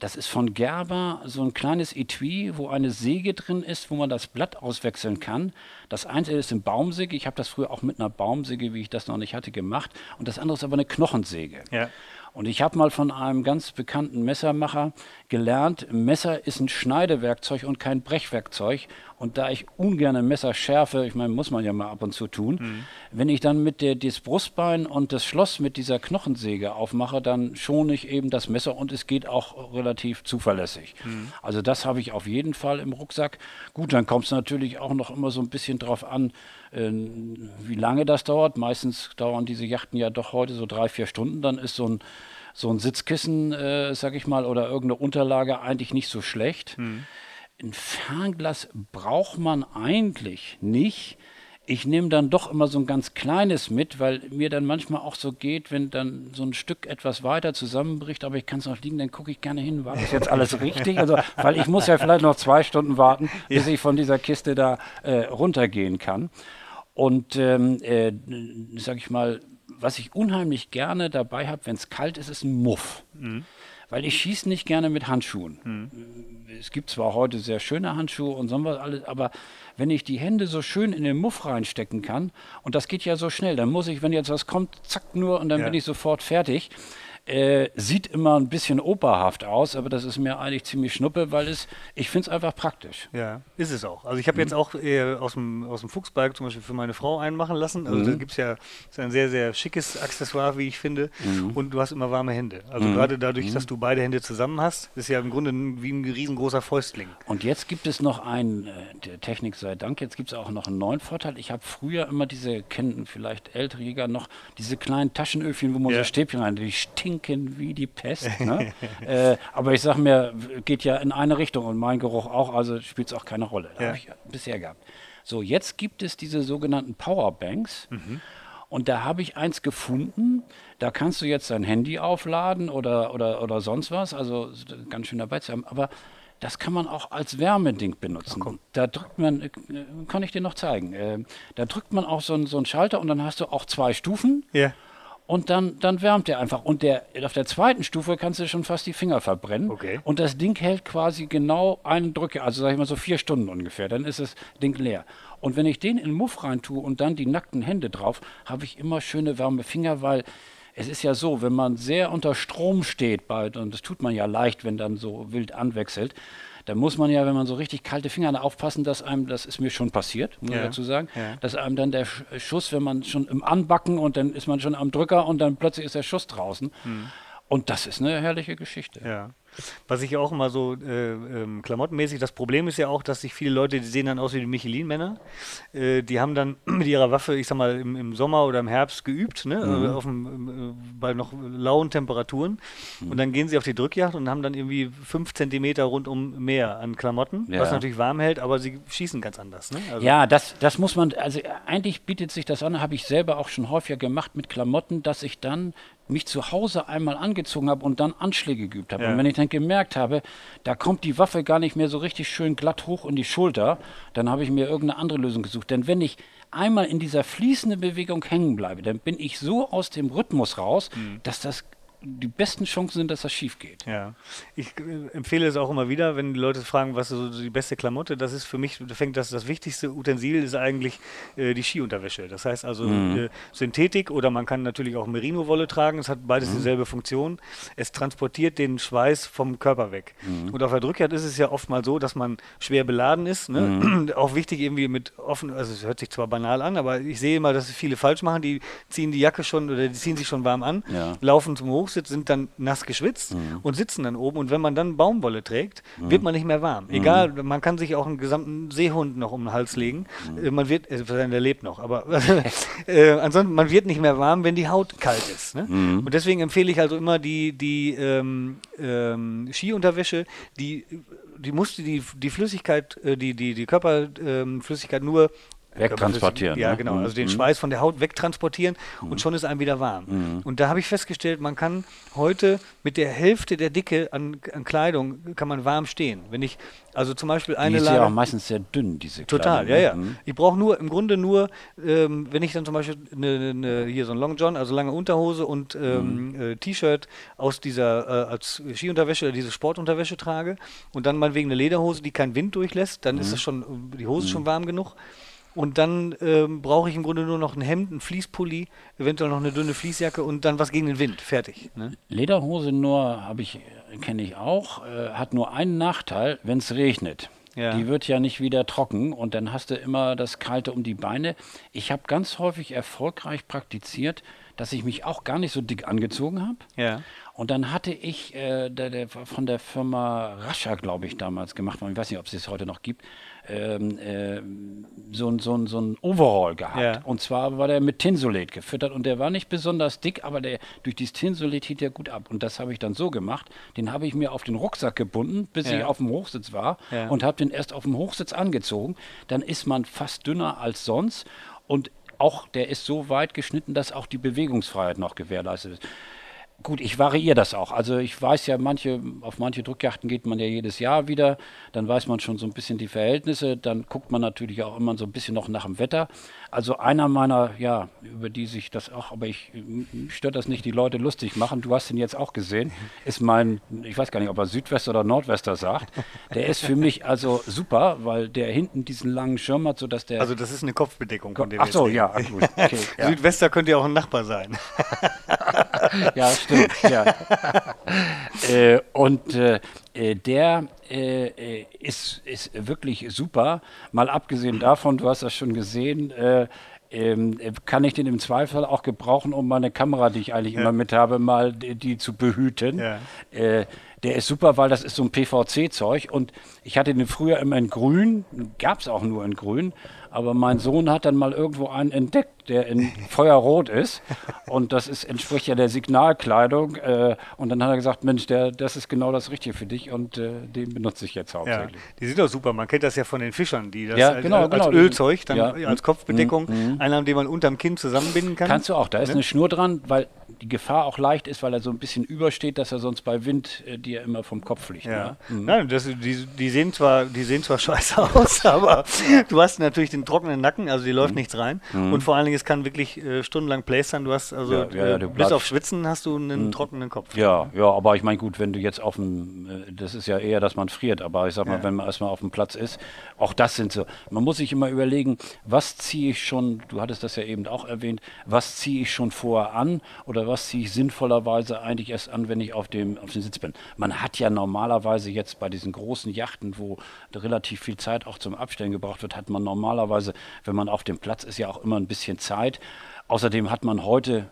S2: das ist von Gerber so ein kleines Etui, wo eine Säge drin ist, wo man das Blatt auswechseln kann. Das eine ist eine Baumsäge. Ich habe das früher auch mit einer Baumsäge, wie ich das noch nicht hatte, gemacht. Und das andere ist aber eine Knochensäge. Ja. Und ich habe mal von einem ganz bekannten Messermacher gelernt, Messer ist ein Schneidewerkzeug und kein Brechwerkzeug. Und da ich ungern Messer schärfe, ich meine, muss man ja mal ab und zu tun, mhm. wenn ich dann mit der, das Brustbein und das Schloss mit dieser Knochensäge aufmache, dann schone ich eben das Messer und es geht auch relativ zuverlässig. Mhm. Also das habe ich auf jeden Fall im Rucksack. Gut, dann kommt es natürlich auch noch immer so ein bisschen drauf an, wie lange das dauert. Meistens dauern diese Yachten ja doch heute so drei, vier Stunden. Dann ist so ein, so ein Sitzkissen, äh, sag ich mal, oder irgendeine Unterlage eigentlich nicht so schlecht. Mhm. Ein Fernglas braucht man eigentlich nicht. Ich nehme dann doch immer so ein ganz kleines mit, weil mir dann manchmal auch so geht, wenn dann so ein Stück etwas weiter zusammenbricht, aber ich kann es noch liegen, dann gucke ich gerne hin, war das jetzt alles richtig? Also, weil ich muss ja vielleicht noch zwei Stunden warten, bis ich von dieser Kiste da äh, runtergehen kann. Und ähm, äh, sag ich mal, was ich unheimlich gerne dabei habe, wenn es kalt ist, ist ein Muff. Mhm. Weil ich schieße nicht gerne mit Handschuhen. Mhm. Es gibt zwar heute sehr schöne Handschuhe und so was alles, aber wenn ich die Hände so schön in den Muff reinstecken kann, und das geht ja so schnell, dann muss ich, wenn jetzt was kommt, zack nur und dann ja. bin ich sofort fertig. Äh, sieht immer ein bisschen operhaft aus, aber das ist mir eigentlich ziemlich schnuppe, weil es, ich finde es einfach praktisch.
S1: Ja, ist es auch. Also ich habe mhm. jetzt auch äh, aus, dem, aus dem Fuchsberg zum Beispiel für meine Frau einen machen lassen. Also mhm. da gibt es ja ist ein sehr, sehr schickes Accessoire, wie ich finde. Mhm. Und du hast immer warme Hände. Also mhm. gerade dadurch, dass mhm. du beide Hände zusammen hast, ist ja im Grunde wie ein riesengroßer Fäustling.
S2: Und jetzt gibt es noch einen, äh, der Technik sei Dank, jetzt gibt es auch noch einen neuen Vorteil. Ich habe früher immer diese, kennen vielleicht ältere Jäger noch, diese kleinen Taschenöfchen, wo man ja. so Stäbchen rein, die stinken stinken wie die Pest. Ne? äh, aber ich sag mir, geht ja in eine Richtung und mein Geruch auch, also spielt es auch keine Rolle. Ja. Habe ich bisher gehabt. So, jetzt gibt es diese sogenannten Powerbanks. Mhm. Und da habe ich eins gefunden, da kannst du jetzt dein Handy aufladen oder, oder, oder sonst was, also ganz schön dabei zu haben. Aber das kann man auch als Wärmeding benutzen. Ach, da drückt man, äh, kann ich dir noch zeigen, äh, da drückt man auch so, so einen Schalter und dann hast du auch zwei Stufen. Ja. Und dann, dann wärmt der einfach. Und der, auf der zweiten Stufe kannst du schon fast die Finger verbrennen. Okay. Und das Ding hält quasi genau einen Drücke, also sag ich mal so vier Stunden ungefähr. Dann ist das Ding leer. Und wenn ich den in den Muff rein tue und dann die nackten Hände drauf, habe ich immer schöne warme Finger, weil es ist ja so, wenn man sehr unter Strom steht, bald, und das tut man ja leicht, wenn dann so wild anwechselt, dann muss man ja, wenn man so richtig kalte Finger aufpassen, dass einem, das ist mir schon passiert, muss ja. ich dazu sagen, ja. dass einem dann der Schuss, wenn man schon im Anbacken und dann ist man schon am Drücker und dann plötzlich ist der Schuss draußen. Mhm. Und das ist eine herrliche Geschichte.
S1: Ja. Was ich auch immer so äh, ähm, klamottenmäßig, das Problem ist ja auch, dass sich viele Leute, die sehen dann aus wie die Michelin-Männer, äh, die haben dann mit ihrer Waffe, ich sag mal, im, im Sommer oder im Herbst geübt, ne? Mhm. Also auf dem, äh, bei noch lauen Temperaturen. Mhm. Und dann gehen sie auf die Drückjagd und haben dann irgendwie fünf Zentimeter rundum mehr an Klamotten, ja. was natürlich warm hält, aber sie schießen ganz anders. Ne?
S2: Also ja, das, das muss man, also eigentlich bietet sich das an, habe ich selber auch schon häufiger gemacht mit Klamotten, dass ich dann mich zu Hause einmal angezogen habe und dann Anschläge geübt habe. Ja. Und wenn ich dann gemerkt habe, da kommt die Waffe gar nicht mehr so richtig schön glatt hoch in die Schulter, dann habe ich mir irgendeine andere Lösung gesucht. Denn wenn ich einmal in dieser fließenden Bewegung hängen bleibe, dann bin ich so aus dem Rhythmus raus, mhm. dass das die besten Chancen sind, dass das schief geht.
S1: Ja, ich äh, empfehle es auch immer wieder, wenn die Leute fragen, was ist so die beste Klamotte, das ist für mich, fängt das, das wichtigste Utensil ist eigentlich äh, die Skiunterwäsche. Das heißt also mhm. äh, Synthetik oder man kann natürlich auch Merino-Wolle tragen, es hat beides mhm. dieselbe Funktion. Es transportiert den Schweiß vom Körper weg. Mhm. Und auf der Drückjagd ist es ja oft mal so, dass man schwer beladen ist. Ne? Mhm. auch wichtig irgendwie mit offen, also es hört sich zwar banal an, aber ich sehe immer, dass viele falsch machen, die ziehen die Jacke schon oder die ziehen sich schon warm an, ja. laufen zum Hoch Hochsitz sind dann nass geschwitzt mhm. und sitzen dann oben. Und wenn man dann Baumwolle trägt, mhm. wird man nicht mehr warm. Mhm. Egal, man kann sich auch einen gesamten Seehund noch um den Hals legen. Mhm. Man wird, äh, der lebt noch, aber äh, ansonsten, man wird nicht mehr warm, wenn die Haut kalt ist. Ne? Mhm. Und deswegen empfehle ich also immer die, die ähm, ähm, Skiunterwäsche, die die musste die, die Flüssigkeit, äh, die, die, die Körperflüssigkeit nur
S2: Wegtransportieren.
S1: Ja, ne? genau. Also den mhm. Schweiß von der Haut wegtransportieren mhm. und schon ist einem wieder warm. Mhm. Und da habe ich festgestellt, man kann heute mit der Hälfte der Dicke an, an, Kleidung kann man warm stehen. Wenn ich also zum Beispiel eine
S2: Die ist ja auch meistens sehr dünn, diese
S1: Kleidung. Total, ja, ne? ja. Mhm. Ich brauche nur, im Grunde nur, ähm, wenn ich dann zum Beispiel eine, eine, hier so ein Long John, also lange Unterhose und ähm, mhm. äh, T-Shirt aus dieser, äh, als Skiunterwäsche oder diese Sportunterwäsche trage und dann meinetwegen eine Lederhose, die keinen Wind durchlässt, dann ist es schon, die Hose schon warm genug. Und dann ähm, brauche ich im Grunde nur noch ein Hemd, ein Fließpulli, eventuell noch eine dünne Fließjacke und dann was gegen den Wind. Fertig. Ne?
S2: Lederhose nur habe ich, kenne ich auch, äh, hat nur einen Nachteil, wenn es regnet. Ja. Die wird ja nicht wieder trocken und dann hast du immer das Kalte um die Beine. Ich habe ganz häufig erfolgreich praktiziert, dass ich mich auch gar nicht so dick angezogen habe. Ja. Und dann hatte ich äh, der, der, von der Firma Rascha, glaube ich, damals gemacht, ich weiß nicht, ob es es heute noch gibt, ähm, äh, so, so, so ein Overall gehabt. Ja. Und zwar war der mit Tinsolet gefüttert und der war nicht besonders dick, aber der, durch dieses Tinsolet hielt er gut ab. Und das habe ich dann so gemacht, den habe ich mir auf den Rucksack gebunden, bis ja. ich auf dem Hochsitz war ja. und habe den erst auf dem Hochsitz angezogen. Dann ist man fast dünner als sonst und auch der ist so weit geschnitten, dass auch die Bewegungsfreiheit noch gewährleistet ist. Gut, ich variiere das auch. Also ich weiß ja, manche, auf manche Drückjachten geht man ja jedes Jahr wieder. Dann weiß man schon so ein bisschen die Verhältnisse. Dann guckt man natürlich auch immer so ein bisschen noch nach dem Wetter. Also einer meiner, ja, über die sich das auch, aber ich stört das nicht, die Leute lustig machen. Du hast ihn jetzt auch gesehen. Ist mein, ich weiß gar nicht, ob er Südwester oder Nordwester sagt. Der ist für mich also super, weil der hinten diesen langen Schirm hat, sodass der.
S1: Also das ist eine Kopfbedeckung
S2: von dem. Ach so, ja, gut.
S1: Okay, ja. Südwester könnte ja auch ein Nachbar sein.
S2: ja, stimmt. Ja. äh, und äh, äh der äh, äh, ist, ist wirklich super. Mal abgesehen davon, du hast das schon gesehen, äh, ähm, kann ich den im Zweifel auch gebrauchen, um meine Kamera, die ich eigentlich ja. immer mit habe, mal die, die zu behüten. Ja. Äh, Der ist super, weil das ist so ein PVC-Zeug und ich hatte den früher immer in grün, gab es auch nur in grün, aber mein Sohn hat dann mal irgendwo einen entdeckt, der in Feuerrot ist. Und das ist, entspricht ja der Signalkleidung. Äh, und dann hat er gesagt, Mensch, der, das ist genau das Richtige für dich und äh, den benutze ich jetzt hauptsächlich.
S1: Ja, die sind doch super. Man kennt das ja von den Fischern, die das
S2: Ja,
S1: als,
S2: genau,
S1: als
S2: genau.
S1: Ölzeug, dann
S2: Ja.
S1: als Kopfbedeckung,
S2: Mhm.
S1: einen haben, den man unterm Kinn zusammenbinden kann.
S2: Kannst du auch, da ist
S1: Ne?
S2: eine Schnur dran, weil die Gefahr auch leicht ist, weil er so ein bisschen übersteht, dass er sonst bei Wind äh, dir immer vom Kopf fliegt.
S1: Ja.
S2: Ne?
S1: Nein, das, die, die, sehen zwar, die sehen zwar scheiße aus, aber du hast natürlich den trockenen Nacken, also die läuft
S2: Mhm.
S1: nichts rein. Und vor allen Dingen, es kann wirklich äh, stundenlang playstern. Du hast also,
S2: Ja, ja, ja, du
S1: bis auf Schwitzen hast du einen trockenen Kopf.
S2: Ja, ja, aber ich meine, gut, wenn du jetzt auf dem, äh, das ist ja eher, dass man friert, aber ich sag mal, wenn man erstmal auf dem Platz ist, auch das sind so, man muss sich immer überlegen, was ziehe ich schon, du hattest das ja eben auch erwähnt, was ziehe ich schon vorher an oder was ziehe ich sinnvollerweise eigentlich erst an, wenn ich auf dem, auf dem Sitz bin. Man hat ja normalerweise jetzt bei diesen großen Yachten, wo relativ viel Zeit auch zum Abstellen gebraucht wird, hat man normalerweise, wenn man auf dem Platz ist, ja auch immer ein bisschen Zeit. Außerdem hat man heute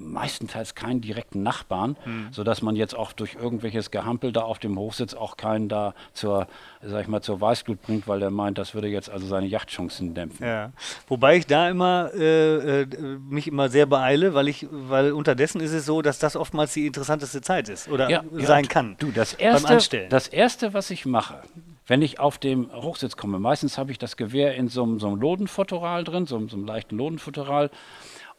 S2: meistenteils keinen direkten Nachbarn,
S1: Hm.
S2: sodass man jetzt auch durch irgendwelches Gehampel da auf dem Hochsitz auch keinen da zur, sag ich mal, zur Weißglut bringt, weil der meint, das würde jetzt also seine Yachtchancen dämpfen.
S1: Ja. Wobei ich da immer äh, äh, mich immer sehr beeile, weil ich, weil unterdessen ist es so, dass das oftmals die interessanteste Zeit ist oder
S2: Ja,
S1: sein
S2: ja,
S1: kann.
S2: Du, das erste,
S1: Anstellen.
S2: das erste, was ich mache, wenn ich auf dem Hochsitz komme, meistens habe ich das Gewehr in so einem, so einem Lodenfutteral drin, so, einem- so einem leichten Lodenfutteral.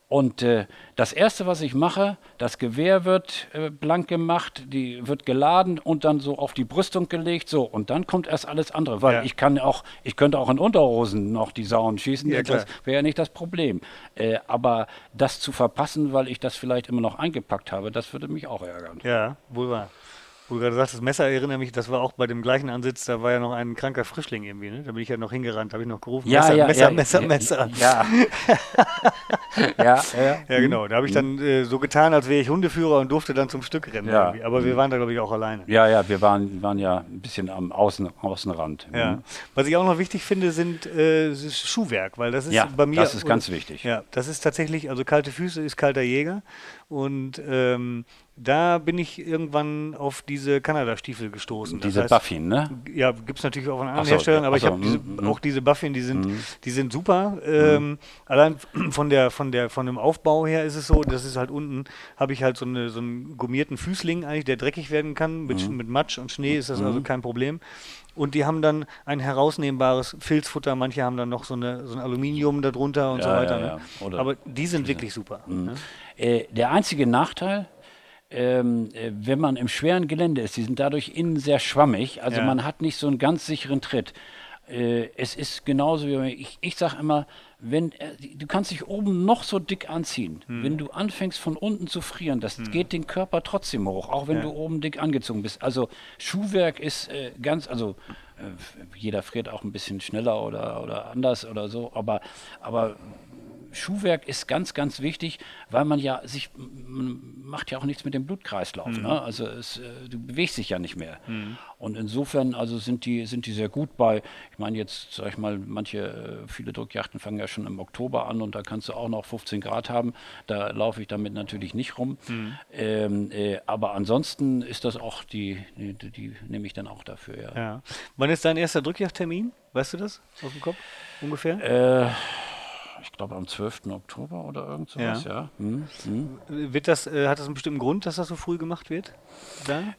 S2: Und äh, das erste, was ich mache, das Gewehr wird äh, blank gemacht, die wird geladen und dann so auf die Brüstung gelegt, so und dann kommt erst alles andere, weil
S1: Ja.
S2: ich kann auch, ich könnte auch in Unterhosen noch die Sauen schießen,
S1: Ja,
S2: das wäre ja nicht das Problem. Äh, aber das zu verpassen, weil ich das vielleicht immer noch eingepackt habe, das würde mich auch ärgern.
S1: Ja, wohl wahr. Wo du gerade sagst, das Messer erinnere mich, das war auch bei dem gleichen Ansitz, da war ja noch ein kranker Frischling irgendwie, ne? Da bin ich ja noch hingerannt, habe ich noch gerufen,
S2: Ja,
S1: Messer,
S2: ja,
S1: Messer,
S2: ja,
S1: Messer,
S2: ja,
S1: Messer.
S2: Ja. ja, ja.
S1: Genau. Da habe ich dann äh, so getan, als wäre ich Hundeführer und durfte dann zum Stück rennen.
S2: Ja.
S1: irgendwie. Aber wir waren da, glaube ich, auch alleine.
S2: Ja, ja, wir waren, waren ja ein bisschen am Außen, Außenrand.
S1: Ja.
S2: Mhm.
S1: Was ich auch noch wichtig finde, sind äh, Schuhwerk, weil das ist
S2: Ja,
S1: bei mir.
S2: das ist ganz wichtig.
S1: Ja, das ist tatsächlich, also kalte Füße ist kalter Jäger. Und ähm, da bin ich irgendwann auf diese Kanada-Stiefel gestoßen. Das
S2: Diese
S1: heißt,
S2: Buffin, ne?
S1: Ja, gibt es natürlich auch von anderen
S2: so,
S1: Herstellern, aber
S2: ach
S1: ich
S2: so,
S1: habe diese,
S2: mm, mm.
S1: auch diese Buffin, die sind, die sind super. Ähm, Allein von der, von der, von dem Aufbau her ist es so, das ist halt unten, habe ich halt so, eine, so einen gummierten Füßling eigentlich, der dreckig werden kann. Mit,
S2: Mhm.
S1: mit Matsch und Schnee ist das also kein Problem. Und die haben dann ein herausnehmbares Filzfutter, manche haben dann noch so, eine, so ein Aluminium darunter und so
S2: Ja,
S1: weiter.
S2: ja,
S1: ne?
S2: ja. Oder-
S1: Aber die sind wirklich super. Ne?
S2: Äh, der einzige Nachteil, ähm, äh, wenn man im schweren Gelände ist, die sind dadurch innen sehr schwammig, also
S1: Ja.
S2: man hat nicht so einen ganz sicheren Tritt. Äh, es ist genauso wie ich, ich sage immer, wenn äh, du kannst dich oben noch so dick anziehen,
S1: Hm.
S2: wenn du anfängst von unten zu frieren, das geht den Körper trotzdem hoch, auch wenn
S1: Ja.
S2: du oben dick angezogen bist. Also Schuhwerk ist äh, ganz, also äh, jeder friert auch ein bisschen schneller oder, oder anders oder so, aber, aber Schuhwerk ist ganz, ganz wichtig, weil man ja sich, man macht ja auch nichts mit dem Blutkreislauf. Ne? Also es, äh, du bewegst dich ja nicht mehr. Und insofern also sind die, sind die sehr gut bei, ich meine jetzt, sag ich mal, manche, äh, viele Drückjachten fangen ja schon im Oktober an und da kannst du auch noch 15 Grad haben. Da laufe ich damit natürlich nicht rum. Ähm, äh, aber ansonsten ist das auch die, die, die nehme ich dann auch dafür, ja.
S1: Ja. Wann ist dein erster Drückjagdtermin? Weißt du das aus dem Kopf ungefähr?
S2: Äh, ich glaube am 12. Oktober oder irgend sowas,
S1: Ja.
S2: ja. Hm, hm.
S1: Wird das, äh, hat das einen bestimmten Grund, dass das so früh gemacht wird?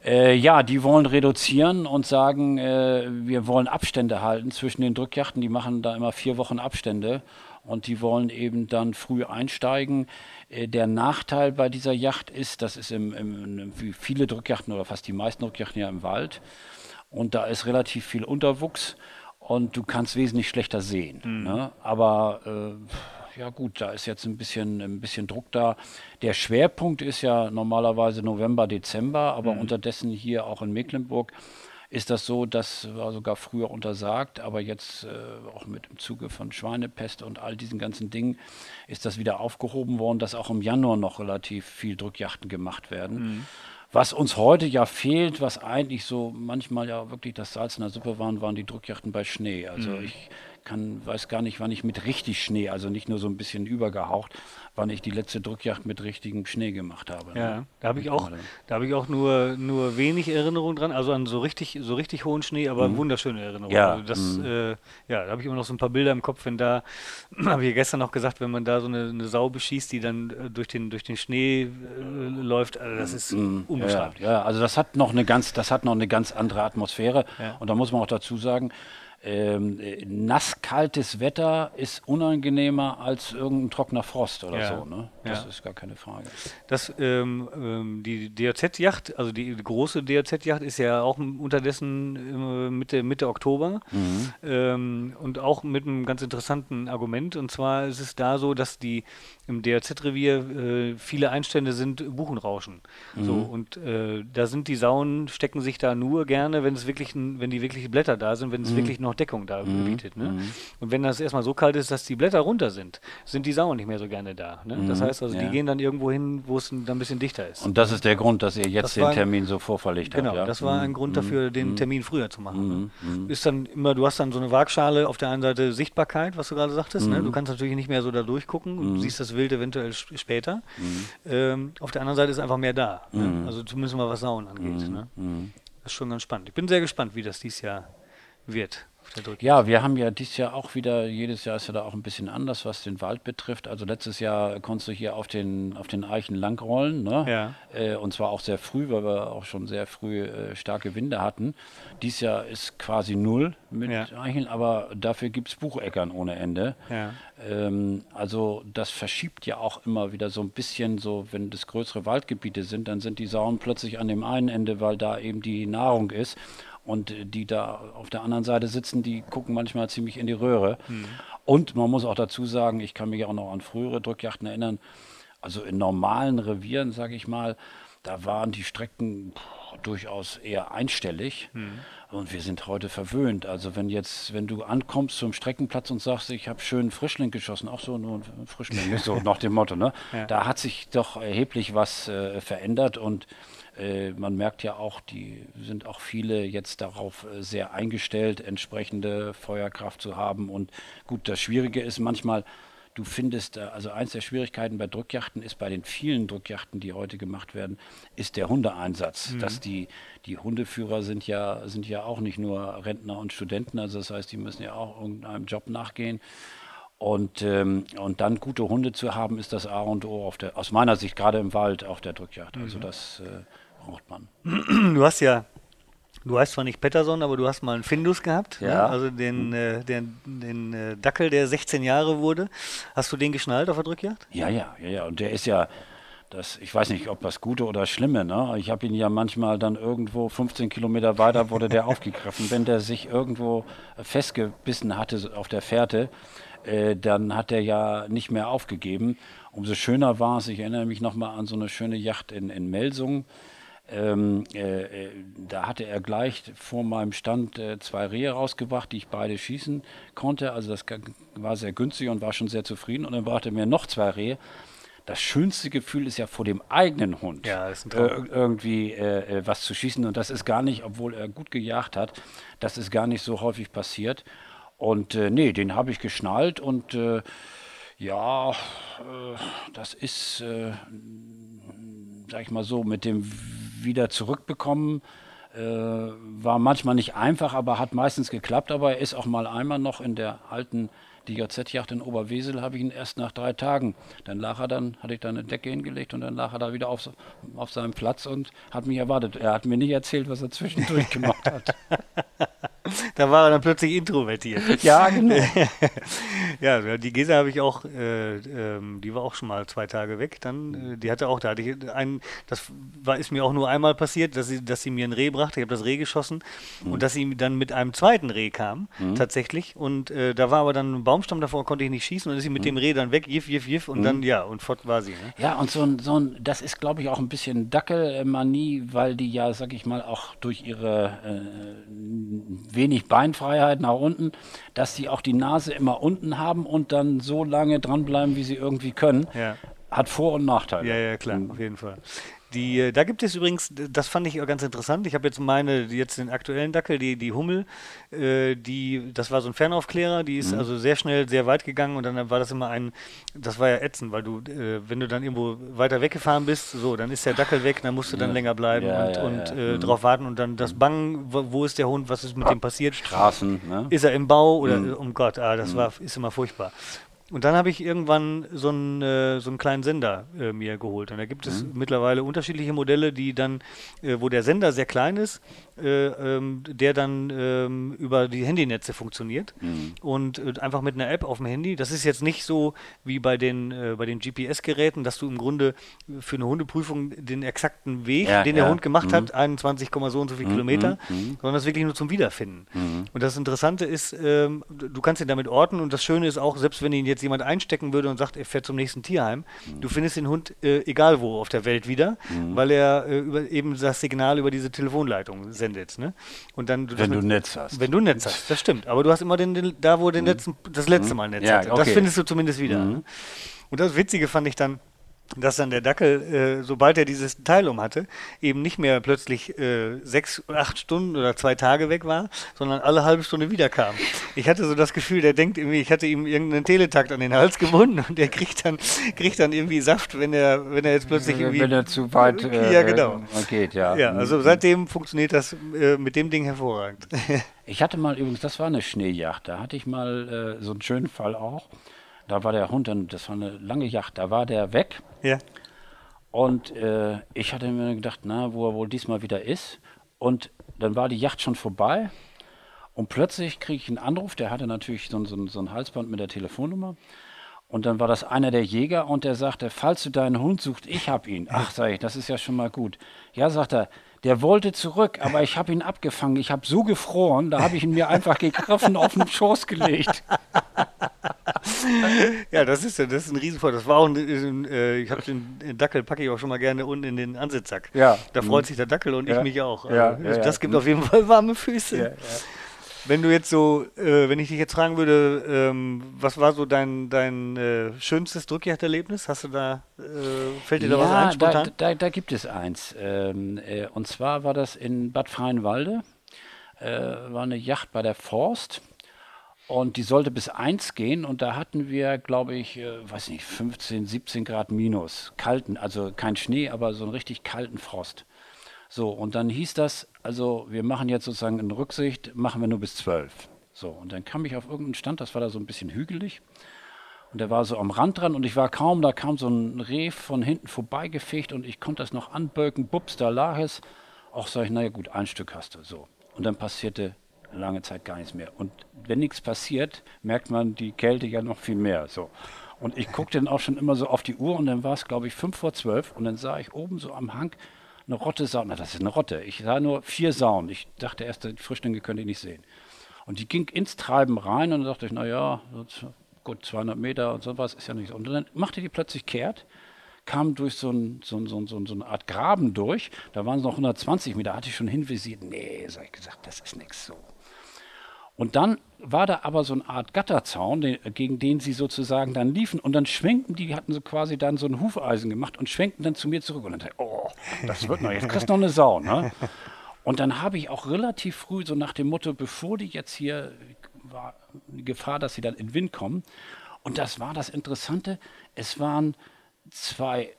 S2: Äh, ja, die wollen reduzieren und sagen, äh, wir wollen Abstände halten zwischen den Drückjachten. Die machen da immer vier Wochen Abstände und die wollen eben dann früh einsteigen. Äh, der Nachteil bei dieser Yacht ist, das ist im, im, wie viele Drückjachten oder fast die meisten Drückjachten ja im Wald und da ist relativ viel Unterwuchs und du kannst wesentlich schlechter sehen. Ne? Aber äh, ja gut, da ist jetzt ein bisschen, ein bisschen Druck da. Der Schwerpunkt ist ja normalerweise November, Dezember, aber unterdessen hier auch in Mecklenburg ist das so, das war sogar früher untersagt, aber jetzt äh, auch mit im Zuge von Schweinepest und all diesen ganzen Dingen ist das wieder aufgehoben worden, dass auch im Januar noch relativ viel Drückjachten gemacht werden. Was uns heute ja fehlt, was eigentlich so manchmal ja wirklich das Salz in der Suppe waren, waren die Drückjachten bei Schnee. Also ich kann, weiß gar nicht, wann ich mit richtig Schnee, also nicht nur so ein bisschen übergehaucht, wann ich die letzte Drückjagd mit richtigem Schnee gemacht habe.
S1: Ja, ne? da habe ich auch, da habe ich auch nur, nur wenig Erinnerung dran, also an so richtig, so richtig hohen Schnee, aber mhm. wunderschöne Erinnerungen.
S2: Ja,
S1: also das, mhm. äh, ja, da habe ich immer noch so ein paar Bilder im Kopf, wenn da, habe ich gestern noch gesagt, wenn man da so eine, eine Sau beschießt, die dann äh, durch den, durch den Schnee äh, läuft, also das ist mhm. unbeschreiblich.
S2: Ja, ja, also das hat noch eine ganz, das hat noch eine ganz andere Atmosphäre. Ja. Und da muss man auch dazu sagen, ähm, nasskaltes Wetter ist unangenehmer als irgendein trockener Frost oder ja. so. Ne? Das ja. ist gar keine Frage.
S1: Das, ähm, ähm, die DOZ-Yacht, also die, große DOZ-Yacht ist ja auch unterdessen äh, Mitte, Mitte Oktober mhm. ähm, und auch mit einem ganz interessanten Argument. Und zwar ist es da so, dass die im DOZ-Revier äh, viele Einstände sind Buchenrauschen. Mhm. So, und äh, da sind die Sauen, stecken sich da nur gerne, wenn es wirklich, wenn die wirklich Blätter da sind, wenn es mhm. wirklich noch Deckung da mhm. bietet. Ne? Mhm. Und wenn das erstmal so kalt ist, dass die Blätter runter sind, sind die Sauen nicht mehr so gerne da. Ne? Das mhm. heißt also, ja. die gehen dann irgendwo hin, wo es dann ein bisschen dichter ist.
S2: Und das ist der Grund, dass ihr jetzt den Termin so vorverlegt
S1: genau,
S2: habt.
S1: Genau, ja? das war ein Grund dafür, den Termin früher zu machen. Ne? Ist dann immer, du hast dann so eine Waagschale auf der einen Seite Sichtbarkeit, was du gerade sagtest. Ne? Du kannst natürlich nicht mehr so da durchgucken und siehst das Wild eventuell später. Ähm, auf der anderen Seite ist einfach mehr da. Ne? Also zumindest mal was Sauen angeht. Ne? Das ist schon ganz spannend. Ich bin sehr gespannt, wie das dieses Jahr wird.
S2: Ja, wir haben ja dieses Jahr auch wieder, jedes Jahr ist ja da auch ein bisschen anders, was den Wald betrifft. Also letztes Jahr konntest du hier auf den, auf den Eichen langrollen, ne?
S1: Ja.
S2: Äh, und zwar auch sehr früh, weil wir auch schon sehr früh äh, starke Winde hatten. Dieses Jahr ist quasi null mit ja. Eichen, aber dafür gibt es Bucheckern ohne Ende.
S1: Ja.
S2: Ähm, also das verschiebt ja auch immer wieder so ein bisschen so, wenn das größere Waldgebiete sind, dann sind die Sauen plötzlich an dem einen Ende, weil da eben die Nahrung ist. Und die da auf der anderen Seite sitzen, die gucken manchmal ziemlich in die Röhre. Mhm. Und man muss auch dazu sagen, ich kann mich auch noch an frühere Drückjachten erinnern, also in normalen Revieren, sage ich mal, da waren die Strecken durchaus eher einstellig. Mhm. Und wir sind heute verwöhnt. Also wenn jetzt, wenn du ankommst zum Streckenplatz und sagst, ich habe schön Frischling geschossen, auch so nur ein Frischling, so nach dem Motto, ne? Ja. Da hat sich doch erheblich was äh, verändert und äh, man merkt ja auch, die sind auch viele jetzt darauf äh, sehr eingestellt, entsprechende Feuerkraft zu haben. Und gut, das Schwierige ist manchmal, du findest, äh, also eins der Schwierigkeiten bei Drückjachten ist, bei den vielen Drückjachten, die heute gemacht werden, ist der Hundeeinsatz. Mhm. Dass die, die Hundeführer sind ja, sind ja auch nicht nur Rentner und Studenten, also das heißt, die müssen ja auch irgendeinem Job nachgehen. Und, ähm, und dann gute Hunde zu haben, ist das A und O auf der, aus meiner Sicht gerade im Wald auf der Drückjagd. Also mhm. das äh, braucht man.
S1: Du hast ja, du heißt zwar nicht Petterson, aber du hast mal einen Findus gehabt.
S2: Ne? Ja.
S1: Ne? Also den, mhm. äh, den, den äh, Dackel, der 16 Jahre wurde. Hast du den geschnallt auf der Drückjagd?
S2: Ja, ja, ja, ja. Und der ist ja, das, ich weiß nicht, ob das Gute oder Schlimme, ne? Ich habe ihn ja manchmal dann irgendwo 15 Kilometer weiter wurde der aufgegriffen. Wenn der sich irgendwo festgebissen hatte auf der Fährte, äh, dann hat er ja nicht mehr aufgegeben. Umso schöner war es, ich erinnere mich nochmal an so eine schöne Yacht in, in Melsungen. Ähm, äh, äh, da hatte er gleich vor meinem Stand äh, zwei Rehe rausgebracht, die ich beide schießen konnte. Also das war sehr günstig und war schon sehr zufrieden. Und dann brachte er mir noch zwei Rehe. Das schönste Gefühl ist ja vor dem eigenen Hund
S1: ja,
S2: äh, irgendwie äh, äh, was zu schießen. Und das ist gar nicht, obwohl er gut gejagt hat, das ist gar nicht so häufig passiert. Und nee, den habe ich geschnallt und ja, das ist, sag ich mal so, mit dem wieder zurückbekommen äh, war manchmal nicht einfach, aber hat meistens geklappt. Aber er ist auch mal einmal noch in der alten die JZ-Yacht in Oberwesel habe ich ihn erst nach drei Tagen. Dann lag er dann, hatte ich da eine Decke hingelegt und dann lag er da wieder auf, auf seinem Platz und hat mich erwartet. Er hat mir nicht erzählt, was er zwischendurch gemacht hat.
S1: da war er dann plötzlich introvertiert.
S2: Ja, genau.
S1: ja, die Gesa habe ich auch, äh, ähm, die war auch schon mal zwei Tage weg. Dann, äh, die hatte auch, da hatte ich einen, das war, ist mir auch nur einmal passiert, dass sie, dass sie mir ein Reh brachte. Ich habe das Reh geschossen mhm. und dass sie dann mit einem zweiten Reh kam, mhm. tatsächlich. Und äh, da war aber dann ein Baumstamm davor, konnte ich nicht schießen und ist sie mit mhm. dem Reh dann weg, jiff, jiff, jiff und mhm. dann, ja, und fort war sie. Ne?
S2: Ja, und so ein, so ein, das ist, glaube ich, auch ein bisschen Dackelmanie, weil die ja, sag ich mal, auch durch ihre äh, wenig Beinfreiheit nach unten, dass sie auch die Nase immer unten haben und dann so lange dranbleiben, wie sie irgendwie können.
S1: Ja.
S2: Hat Vor- und Nachteile.
S1: Ja, ja, klar, mhm. auf jeden Fall. Die, äh, da gibt es übrigens, das fand ich ganz interessant. Ich habe jetzt meine, jetzt den aktuellen Dackel, die, die Hummel, äh, die, das war so ein Fernaufklärer, die ist mhm. also sehr schnell, sehr weit gegangen und dann war das immer ein, das war ja ätzend, weil du, äh, wenn du dann irgendwo weiter weggefahren bist, so, dann ist der Dackel weg, dann musst du dann ja. länger bleiben ja, und, ja, und äh, mhm. drauf warten und dann das Bangen, wo, ist der Hund, was ist mit dem passiert?
S2: Straßen, ne?
S1: Ist er im Bau oder, mhm. um Gott, ah, das mhm. war, ist immer furchtbar. Und dann habe ich irgendwann so einen, äh, so einen kleinen Sender äh, mir geholt. Und da gibt es mhm. mittlerweile unterschiedliche Modelle, die dann, äh, wo der Sender sehr klein ist, äh, ähm, der dann ähm, über die Handynetze funktioniert mhm. und äh, einfach mit einer App auf dem Handy. Das ist jetzt nicht so wie bei den, äh, bei den GPS-Geräten, dass du im Grunde für eine Hundeprüfung den exakten Weg, ja, den der Hund gemacht mhm. hat, 21, so und so viel mhm. Kilometer, mhm. Mhm. sondern das wirklich nur zum Wiederfinden. Und das Interessante ist, ähm, du kannst ihn damit orten und das Schöne ist auch, selbst wenn ihn jetzt jemand einstecken würde und sagt, er fährt zum nächsten Tierheim, du findest den Hund egal wo auf der Welt wieder, weil er über, eben das Signal über diese Telefonleitung sendet. Ne? Und dann,
S2: du wenn du Netz hast.
S1: Wenn du Netz hast, das stimmt. Aber du hast immer den, den da, wo den mhm. letzten, das letzte. Mal Netz ja, hatte. Das okay. findest du zumindest wieder. Mhm. Ne? Und das Witzige fand ich dann, dass dann der Dackel, äh, sobald er dieses Teil um hatte, eben nicht mehr plötzlich äh, sechs, acht Stunden oder zwei Tage weg war, sondern alle halbe Stunde wiederkam. Ich hatte so das Gefühl, der denkt irgendwie, ich hatte ihm irgendeinen Teletakt an den Hals gebunden und der kriegt dann, kriegt dann irgendwie Saft, wenn er, wenn er jetzt plötzlich irgendwie.
S2: Wenn er zu weit
S1: äh, ja, genau.
S2: geht, ja.
S1: Ja, also mhm. seitdem funktioniert das äh, mit dem Ding hervorragend.
S2: ich hatte mal übrigens, das war eine Schneejacht, da hatte ich mal äh, so einen schönen Fall auch. Da war der Hund, dann, das war eine lange Yacht, da war der weg.
S1: Ja.
S2: Und äh, ich hatte mir gedacht, na, wo er wohl diesmal wieder ist. Und dann war die Yacht schon vorbei. Und plötzlich kriege ich einen Anruf, der hatte natürlich so, so, so ein Halsband mit der Telefonnummer. Und dann war das einer der Jäger und der sagte, falls du deinen Hund suchst, ich hab ihn. Ach, sag ich, das ist ja schon mal gut. Ja, sagt er, der wollte zurück, aber ich habe ihn abgefangen. Ich habe so gefroren, da habe ich ihn mir einfach gegriffen auf den Schoß gelegt.
S1: ja, das ist ja, das ist ein Riesenvorteil. Das war auch ein, äh, ich habe den, den, Dackel packe ich auch schon mal gerne unten in den Ansitzsack.
S2: Ja.
S1: Da freut mhm. sich der Dackel und ja. ich mich auch.
S2: Ja,
S1: also, das, das gibt auf jeden Fall warme Füße. Ja, ja. Wenn du jetzt so, äh, wenn ich dich jetzt fragen würde, ähm, was war so dein, dein äh, schönstes Drückjagderlebnis? Hast du da, äh, fällt dir da was ein
S2: spontan? Da, da, da gibt es eins. Ähm, äh, und zwar war das in Bad Freienwalde. Äh, war eine Yacht bei der Forst. Und die sollte bis 1 gehen und da hatten wir, glaube ich, äh, weiß nicht, 15, 17 Grad minus. Kalten, also kein Schnee, aber so einen richtig kalten Frost. So, und dann hieß das, also wir machen jetzt sozusagen in Rücksicht, machen wir nur bis 12. So, und dann kam ich auf irgendeinen Stand, das war da so ein bisschen hügelig. Und der war so am Rand dran und ich war kaum, da kam so ein Reh von hinten vorbeigefegt und ich konnte das noch anböken, bups, da lag es. Auch sag ich, naja gut, ein Stück hast du, so. Und dann passierte lange Zeit gar nichts mehr. Und wenn nichts passiert, merkt man die Kälte ja noch viel mehr, so. Und ich guckte dann auch schon immer so auf die Uhr und dann war es, glaube ich, fünf vor zwölf und dann sah ich oben so am Hang eine Rotte Sauen. Na, das ist eine Rotte. Ich sah nur vier Sauen. Ich dachte erst, die Frischlinge könnte ich nicht sehen. Und die ging ins Treiben rein und dachte ich, naja, gut, 200 Meter und sowas ist ja nichts. Und dann machte die plötzlich kehrt, kam durch so, ein, so, ein, so, ein, so eine Art Graben durch. Da waren es noch 120 Meter, hatte ich schon hinvisiert. Nee, sag ich gesagt, das ist nichts so. Und dann war da aber so eine Art Gatterzaun, den, gegen den sie sozusagen dann liefen. Und dann schwenkten die, hatten so quasi dann so ein Hufeisen gemacht und schwenkten dann zu mir zurück. Und dann dachte ich, oh, das wird noch, jetzt kriegst du noch eine Sau. Ne? Und dann habe ich auch relativ früh so nach dem Motto, bevor die jetzt hier war die Gefahr, dass sie dann in den Wind kommen. Und das war das Interessante. Es waren zwei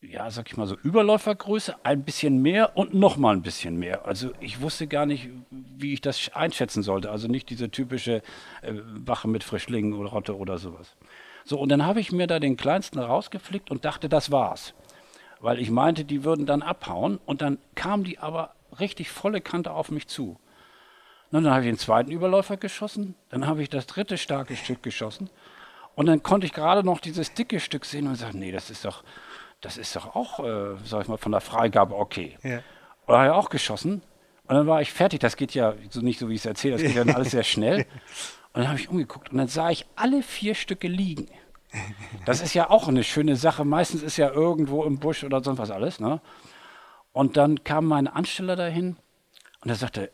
S2: ja, sag ich mal so, Überläufergröße, ein bisschen mehr und nochmal ein bisschen mehr. Also ich wusste gar nicht, wie ich das einschätzen sollte. Also nicht diese typische äh, Wache mit Frischlingen oder Rotte oder sowas. So, und dann habe ich mir da den kleinsten rausgeflickt und dachte, das war's. Weil ich meinte, die würden dann abhauen und dann kamen die aber richtig volle Kante auf mich zu. Und dann habe ich den zweiten Überläufer geschossen, dann habe ich das dritte starke Stück geschossen und dann konnte ich gerade noch dieses dicke Stück sehen und sagte, nee, das ist doch, das ist doch auch, äh, sag ich mal, von der Freigabe okay. Ja. Und da habe ich auch geschossen. Und dann war ich fertig. Das geht ja so nicht so, wie ich es erzähle. Das geht dann alles sehr schnell. Und dann habe ich umgeguckt und dann sah ich alle vier Stücke liegen. Das ist ja auch eine schöne Sache. Meistens ist ja irgendwo im Busch oder sonst was alles. Ne? Und dann kam mein Ansteller dahin und er sagte,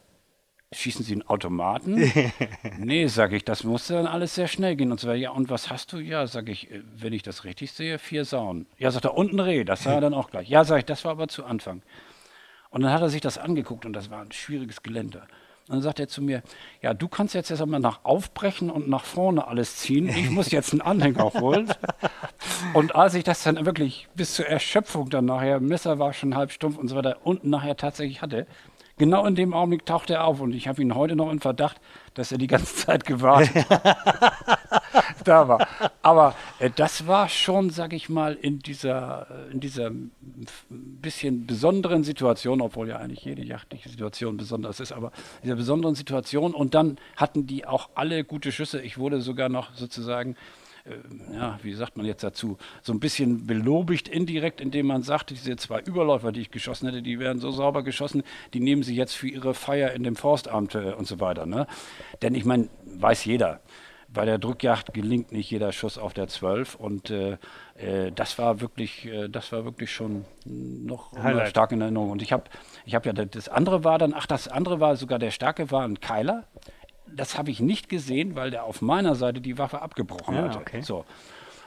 S2: schießen Sie einen Automaten? nee, sage ich, das musste dann alles sehr schnell gehen. Und so, ja, und was hast du? Ja, sage ich, äh, wenn ich das richtig sehe, vier Sauen. Ja, sagt er, und ein Reh, das sah er dann auch gleich. Ja, sage ich, das war aber zu Anfang. Und dann hat er sich das angeguckt und das war ein schwieriges Gelände. Und dann sagt er zu mir, ja, du kannst jetzt erst einmal nach aufbrechen und nach vorne alles ziehen. Ich muss jetzt einen Anhänger holen. und als ich das dann wirklich bis zur Erschöpfung dann nachher, Messer war schon halb stumpf und so weiter, unten nachher tatsächlich hatte, genau in dem Augenblick taucht er auf und ich habe ihn heute noch in Verdacht, dass er die ganze Zeit gewartet da war. Aber äh, das war schon, sag ich mal, in dieser, äh, in dieser bisschen besonderen Situation, obwohl ja eigentlich jede jachtliche Situation besonders ist, aber in dieser besonderen Situation und dann hatten die auch alle gute Schüsse. Ich wurde sogar noch sozusagen ja, wie sagt man jetzt dazu, so ein bisschen belobigt indirekt, indem man sagt, diese zwei Überläufer, die ich geschossen hätte, die werden so sauber geschossen, die nehmen sie jetzt für ihre Feier in dem Forstamt äh, und so weiter. Ne? Denn ich meine, weiß jeder, bei der Drückjagd gelingt nicht jeder Schuss auf der 12 und äh, äh, das war wirklich, äh, das war wirklich schon noch stark in Erinnerung. Und ich habe, ich habe ja das andere war dann, ach das andere war sogar der starke war ein Keiler das habe ich nicht gesehen, weil der auf meiner Seite die Waffe abgebrochen ja, hat. Okay. So.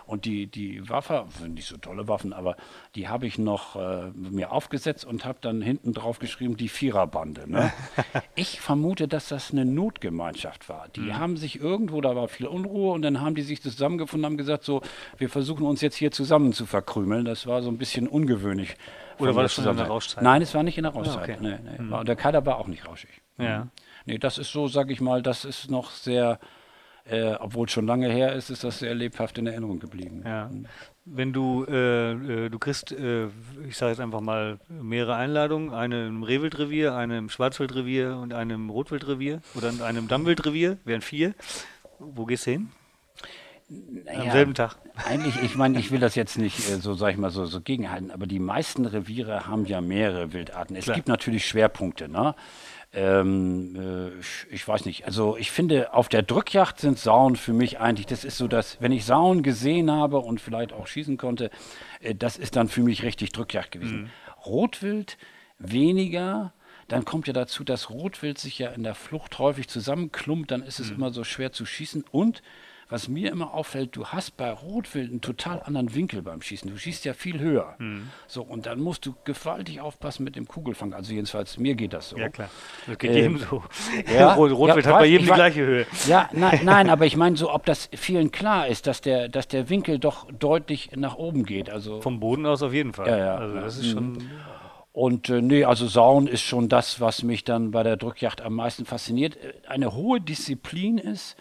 S2: Und die, die Waffe, nicht so tolle Waffen, aber die habe ich noch äh, mir aufgesetzt und habe dann hinten drauf geschrieben, die Viererbande. Ne? ich vermute, dass das eine Notgemeinschaft war. Die mhm. haben sich irgendwo, da war viel Unruhe und dann haben die sich zusammengefunden und haben gesagt, so, wir versuchen uns jetzt hier zusammen zu verkrümeln. Das war so ein bisschen ungewöhnlich.
S1: Oder war das schon in der Rauschzeit?
S2: Nein, es war nicht in der Rauschzeit. Ah, okay. nee, nee. Mhm. Der Kader war auch nicht rauschig.
S1: Ja.
S2: Nee, das ist so, sag ich mal, das ist noch sehr, äh, obwohl es schon lange her ist, ist das sehr lebhaft in Erinnerung geblieben.
S1: Ja. Mhm. Wenn du, äh, äh, du kriegst, äh, ich sage jetzt einfach mal, mehrere Einladungen, eine im Rehwildrevier, eine im Schwarzwildrevier und eine im Rotwildrevier oder in einem Dammwildrevier, wären vier. Wo gehst du hin?
S2: Naja, Am selben Tag. Eigentlich, ich meine, ich will das jetzt nicht äh, so, sag ich mal, so, so gegenhalten, aber die meisten Reviere haben ja mehrere Wildarten. Es Klar. gibt natürlich Schwerpunkte, ne? Ähm, äh, ich weiß nicht, also ich finde, auf der Drückjacht sind Sauen für mich eigentlich, das ist so dass, wenn ich Sauen gesehen habe und vielleicht auch schießen konnte, äh, das ist dann für mich richtig Drückjacht gewesen. Mhm. Rotwild weniger, dann kommt ja dazu, dass Rotwild sich ja in der Flucht häufig zusammenklumpt, dann ist es mhm. immer so schwer zu schießen und was mir immer auffällt, du hast bei Rotwild einen total anderen Winkel beim Schießen. Du schießt ja viel höher. Mhm. So, und dann musst du gewaltig aufpassen mit dem Kugelfang. Also jedenfalls, mir geht das so.
S1: Ja, klar. Das geht ähm, jedem so. Ja, Rotwild ja, hat bei jedem die gleiche Höhe.
S2: Ja, nein, nein aber ich meine so, ob das vielen klar ist, dass der, dass der Winkel doch deutlich nach oben geht. Also,
S1: Vom Boden aus auf jeden Fall.
S2: Ja, ja.
S1: Also
S2: das ist schon... Mhm. Und äh, nee, also Sauen ist schon das, was mich dann bei der Drückjacht am meisten fasziniert. Eine hohe Disziplin ist,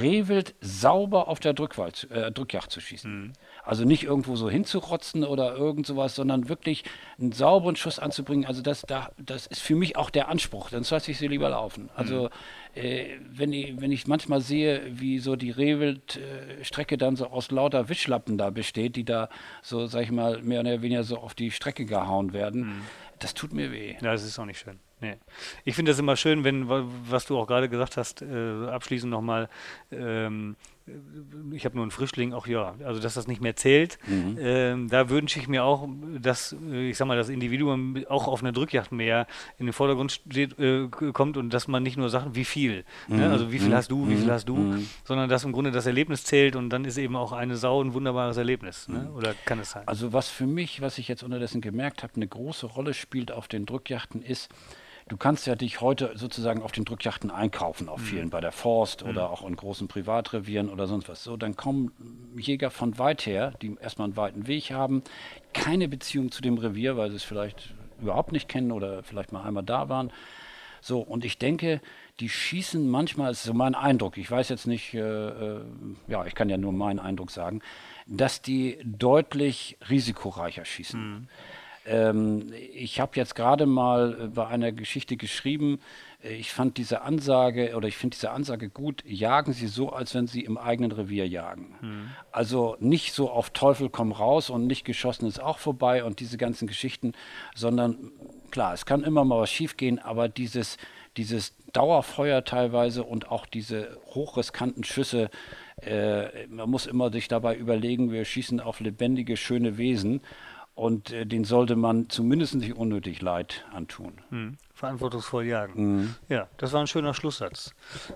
S2: Rehwild sauber auf der Drückwald, äh, Drückjagd zu schießen. Mhm. Also nicht irgendwo so hinzurotzen oder irgend sowas, sondern wirklich einen sauberen Schuss anzubringen. Also das, da, das ist für mich auch der Anspruch. Dann lasse ich sie lieber laufen. Also mhm. äh, wenn, ich, wenn ich manchmal sehe, wie so die Rehwildstrecke dann so aus lauter Wischlappen da besteht, die da so, sag ich mal, mehr oder weniger so auf die Strecke gehauen werden, mhm. das tut mir weh.
S1: Ja, das ist auch nicht schön. Nee. Ich finde das immer schön, wenn, was du auch gerade gesagt hast, äh, abschließend nochmal, ähm, ich habe nur einen Frischling, auch ja, also dass das nicht mehr zählt. Mhm. Ähm, da wünsche ich mir auch, dass, äh, ich sag mal, das Individuum auch auf einer Drückjacht mehr in den Vordergrund steht, äh, kommt und dass man nicht nur sagt, wie viel, ne? mhm. ne? also wie viel mhm. hast du, wie viel mhm. hast du, mhm. sondern dass im Grunde das Erlebnis zählt und dann ist eben auch eine Sau ein wunderbares Erlebnis. Ne? Mhm. Oder kann es sein?
S2: Also was für mich, was ich jetzt unterdessen gemerkt habe, eine große Rolle spielt auf den Drückjachten ist, Du kannst ja dich heute sozusagen auf den Drückjachten einkaufen, auf mhm. vielen, bei der Forst mhm. oder auch in großen Privatrevieren oder sonst was. So, dann kommen Jäger von weit her, die erstmal einen weiten Weg haben, keine Beziehung zu dem Revier, weil sie es vielleicht überhaupt nicht kennen oder vielleicht mal einmal da waren. So, und ich denke, die schießen manchmal, ist so mein Eindruck, ich weiß jetzt nicht, äh, äh, ja, ich kann ja nur meinen Eindruck sagen, dass die deutlich risikoreicher schießen. Mhm. Ähm, ich habe jetzt gerade mal äh, bei einer Geschichte geschrieben, äh, ich fand diese Ansage oder ich finde diese Ansage gut, jagen Sie so, als wenn Sie im eigenen Revier jagen. Mhm. Also nicht so auf Teufel komm raus und nicht geschossen ist auch vorbei und diese ganzen Geschichten, sondern klar, es kann immer mal was schiefgehen, aber dieses, dieses Dauerfeuer teilweise und auch diese hochriskanten Schüsse, äh, man muss immer sich dabei überlegen, wir schießen auf lebendige, schöne Wesen und äh, den sollte man zumindest nicht unnötig Leid antun.
S1: Hm. Verantwortungsvoll jagen. Mhm. Ja, das war ein schöner Schlusssatz.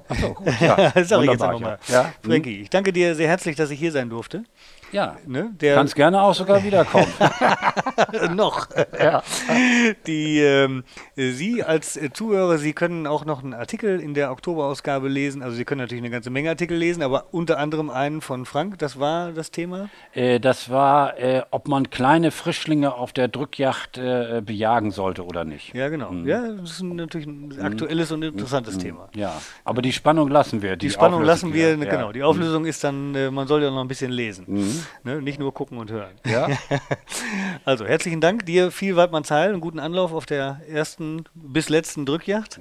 S2: Achso, gut. Ja,
S1: das sage ich jetzt einfach mal. Ja. Frankie, ich danke dir sehr herzlich, dass ich hier sein durfte.
S2: Ja, ne, der kannst gerne auch sogar wiederkommen.
S1: noch. Ja. Die, ähm, Sie als Zuhörer, Sie können auch noch einen Artikel in der Oktoberausgabe lesen. Also Sie können natürlich eine ganze Menge Artikel lesen, aber unter anderem einen von Frank. Das war das Thema?
S2: Äh, das war, äh, ob man kleine Frischlinge auf der Drückjacht äh, bejagen sollte oder nicht.
S1: Ja, genau. Mhm. Ja, das ist natürlich ein mhm. aktuelles und interessantes mhm. Thema.
S2: Ja, aber die Spannung lassen wir.
S1: Die, die Spannung Auflösung lassen wir, ja. genau. Die Auflösung mhm. ist dann, äh, man soll ja noch ein bisschen lesen. Mhm. Ne? Nicht nur gucken und hören.
S2: Ja.
S1: also herzlichen Dank dir, viel Weidmanns Heil, einen guten Anlauf auf der ersten bis letzten Drückjacht.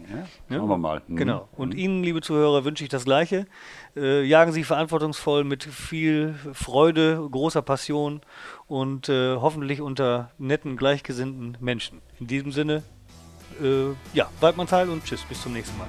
S2: Ja, schauen wir mal.
S1: Mhm. Genau. Und mhm. Ihnen, liebe Zuhörer, wünsche ich das Gleiche. Äh, jagen Sie verantwortungsvoll mit viel Freude, großer Passion und äh, hoffentlich unter netten, gleichgesinnten Menschen. In diesem Sinne, äh, ja, Weidmanns Heil und tschüss, bis zum nächsten Mal.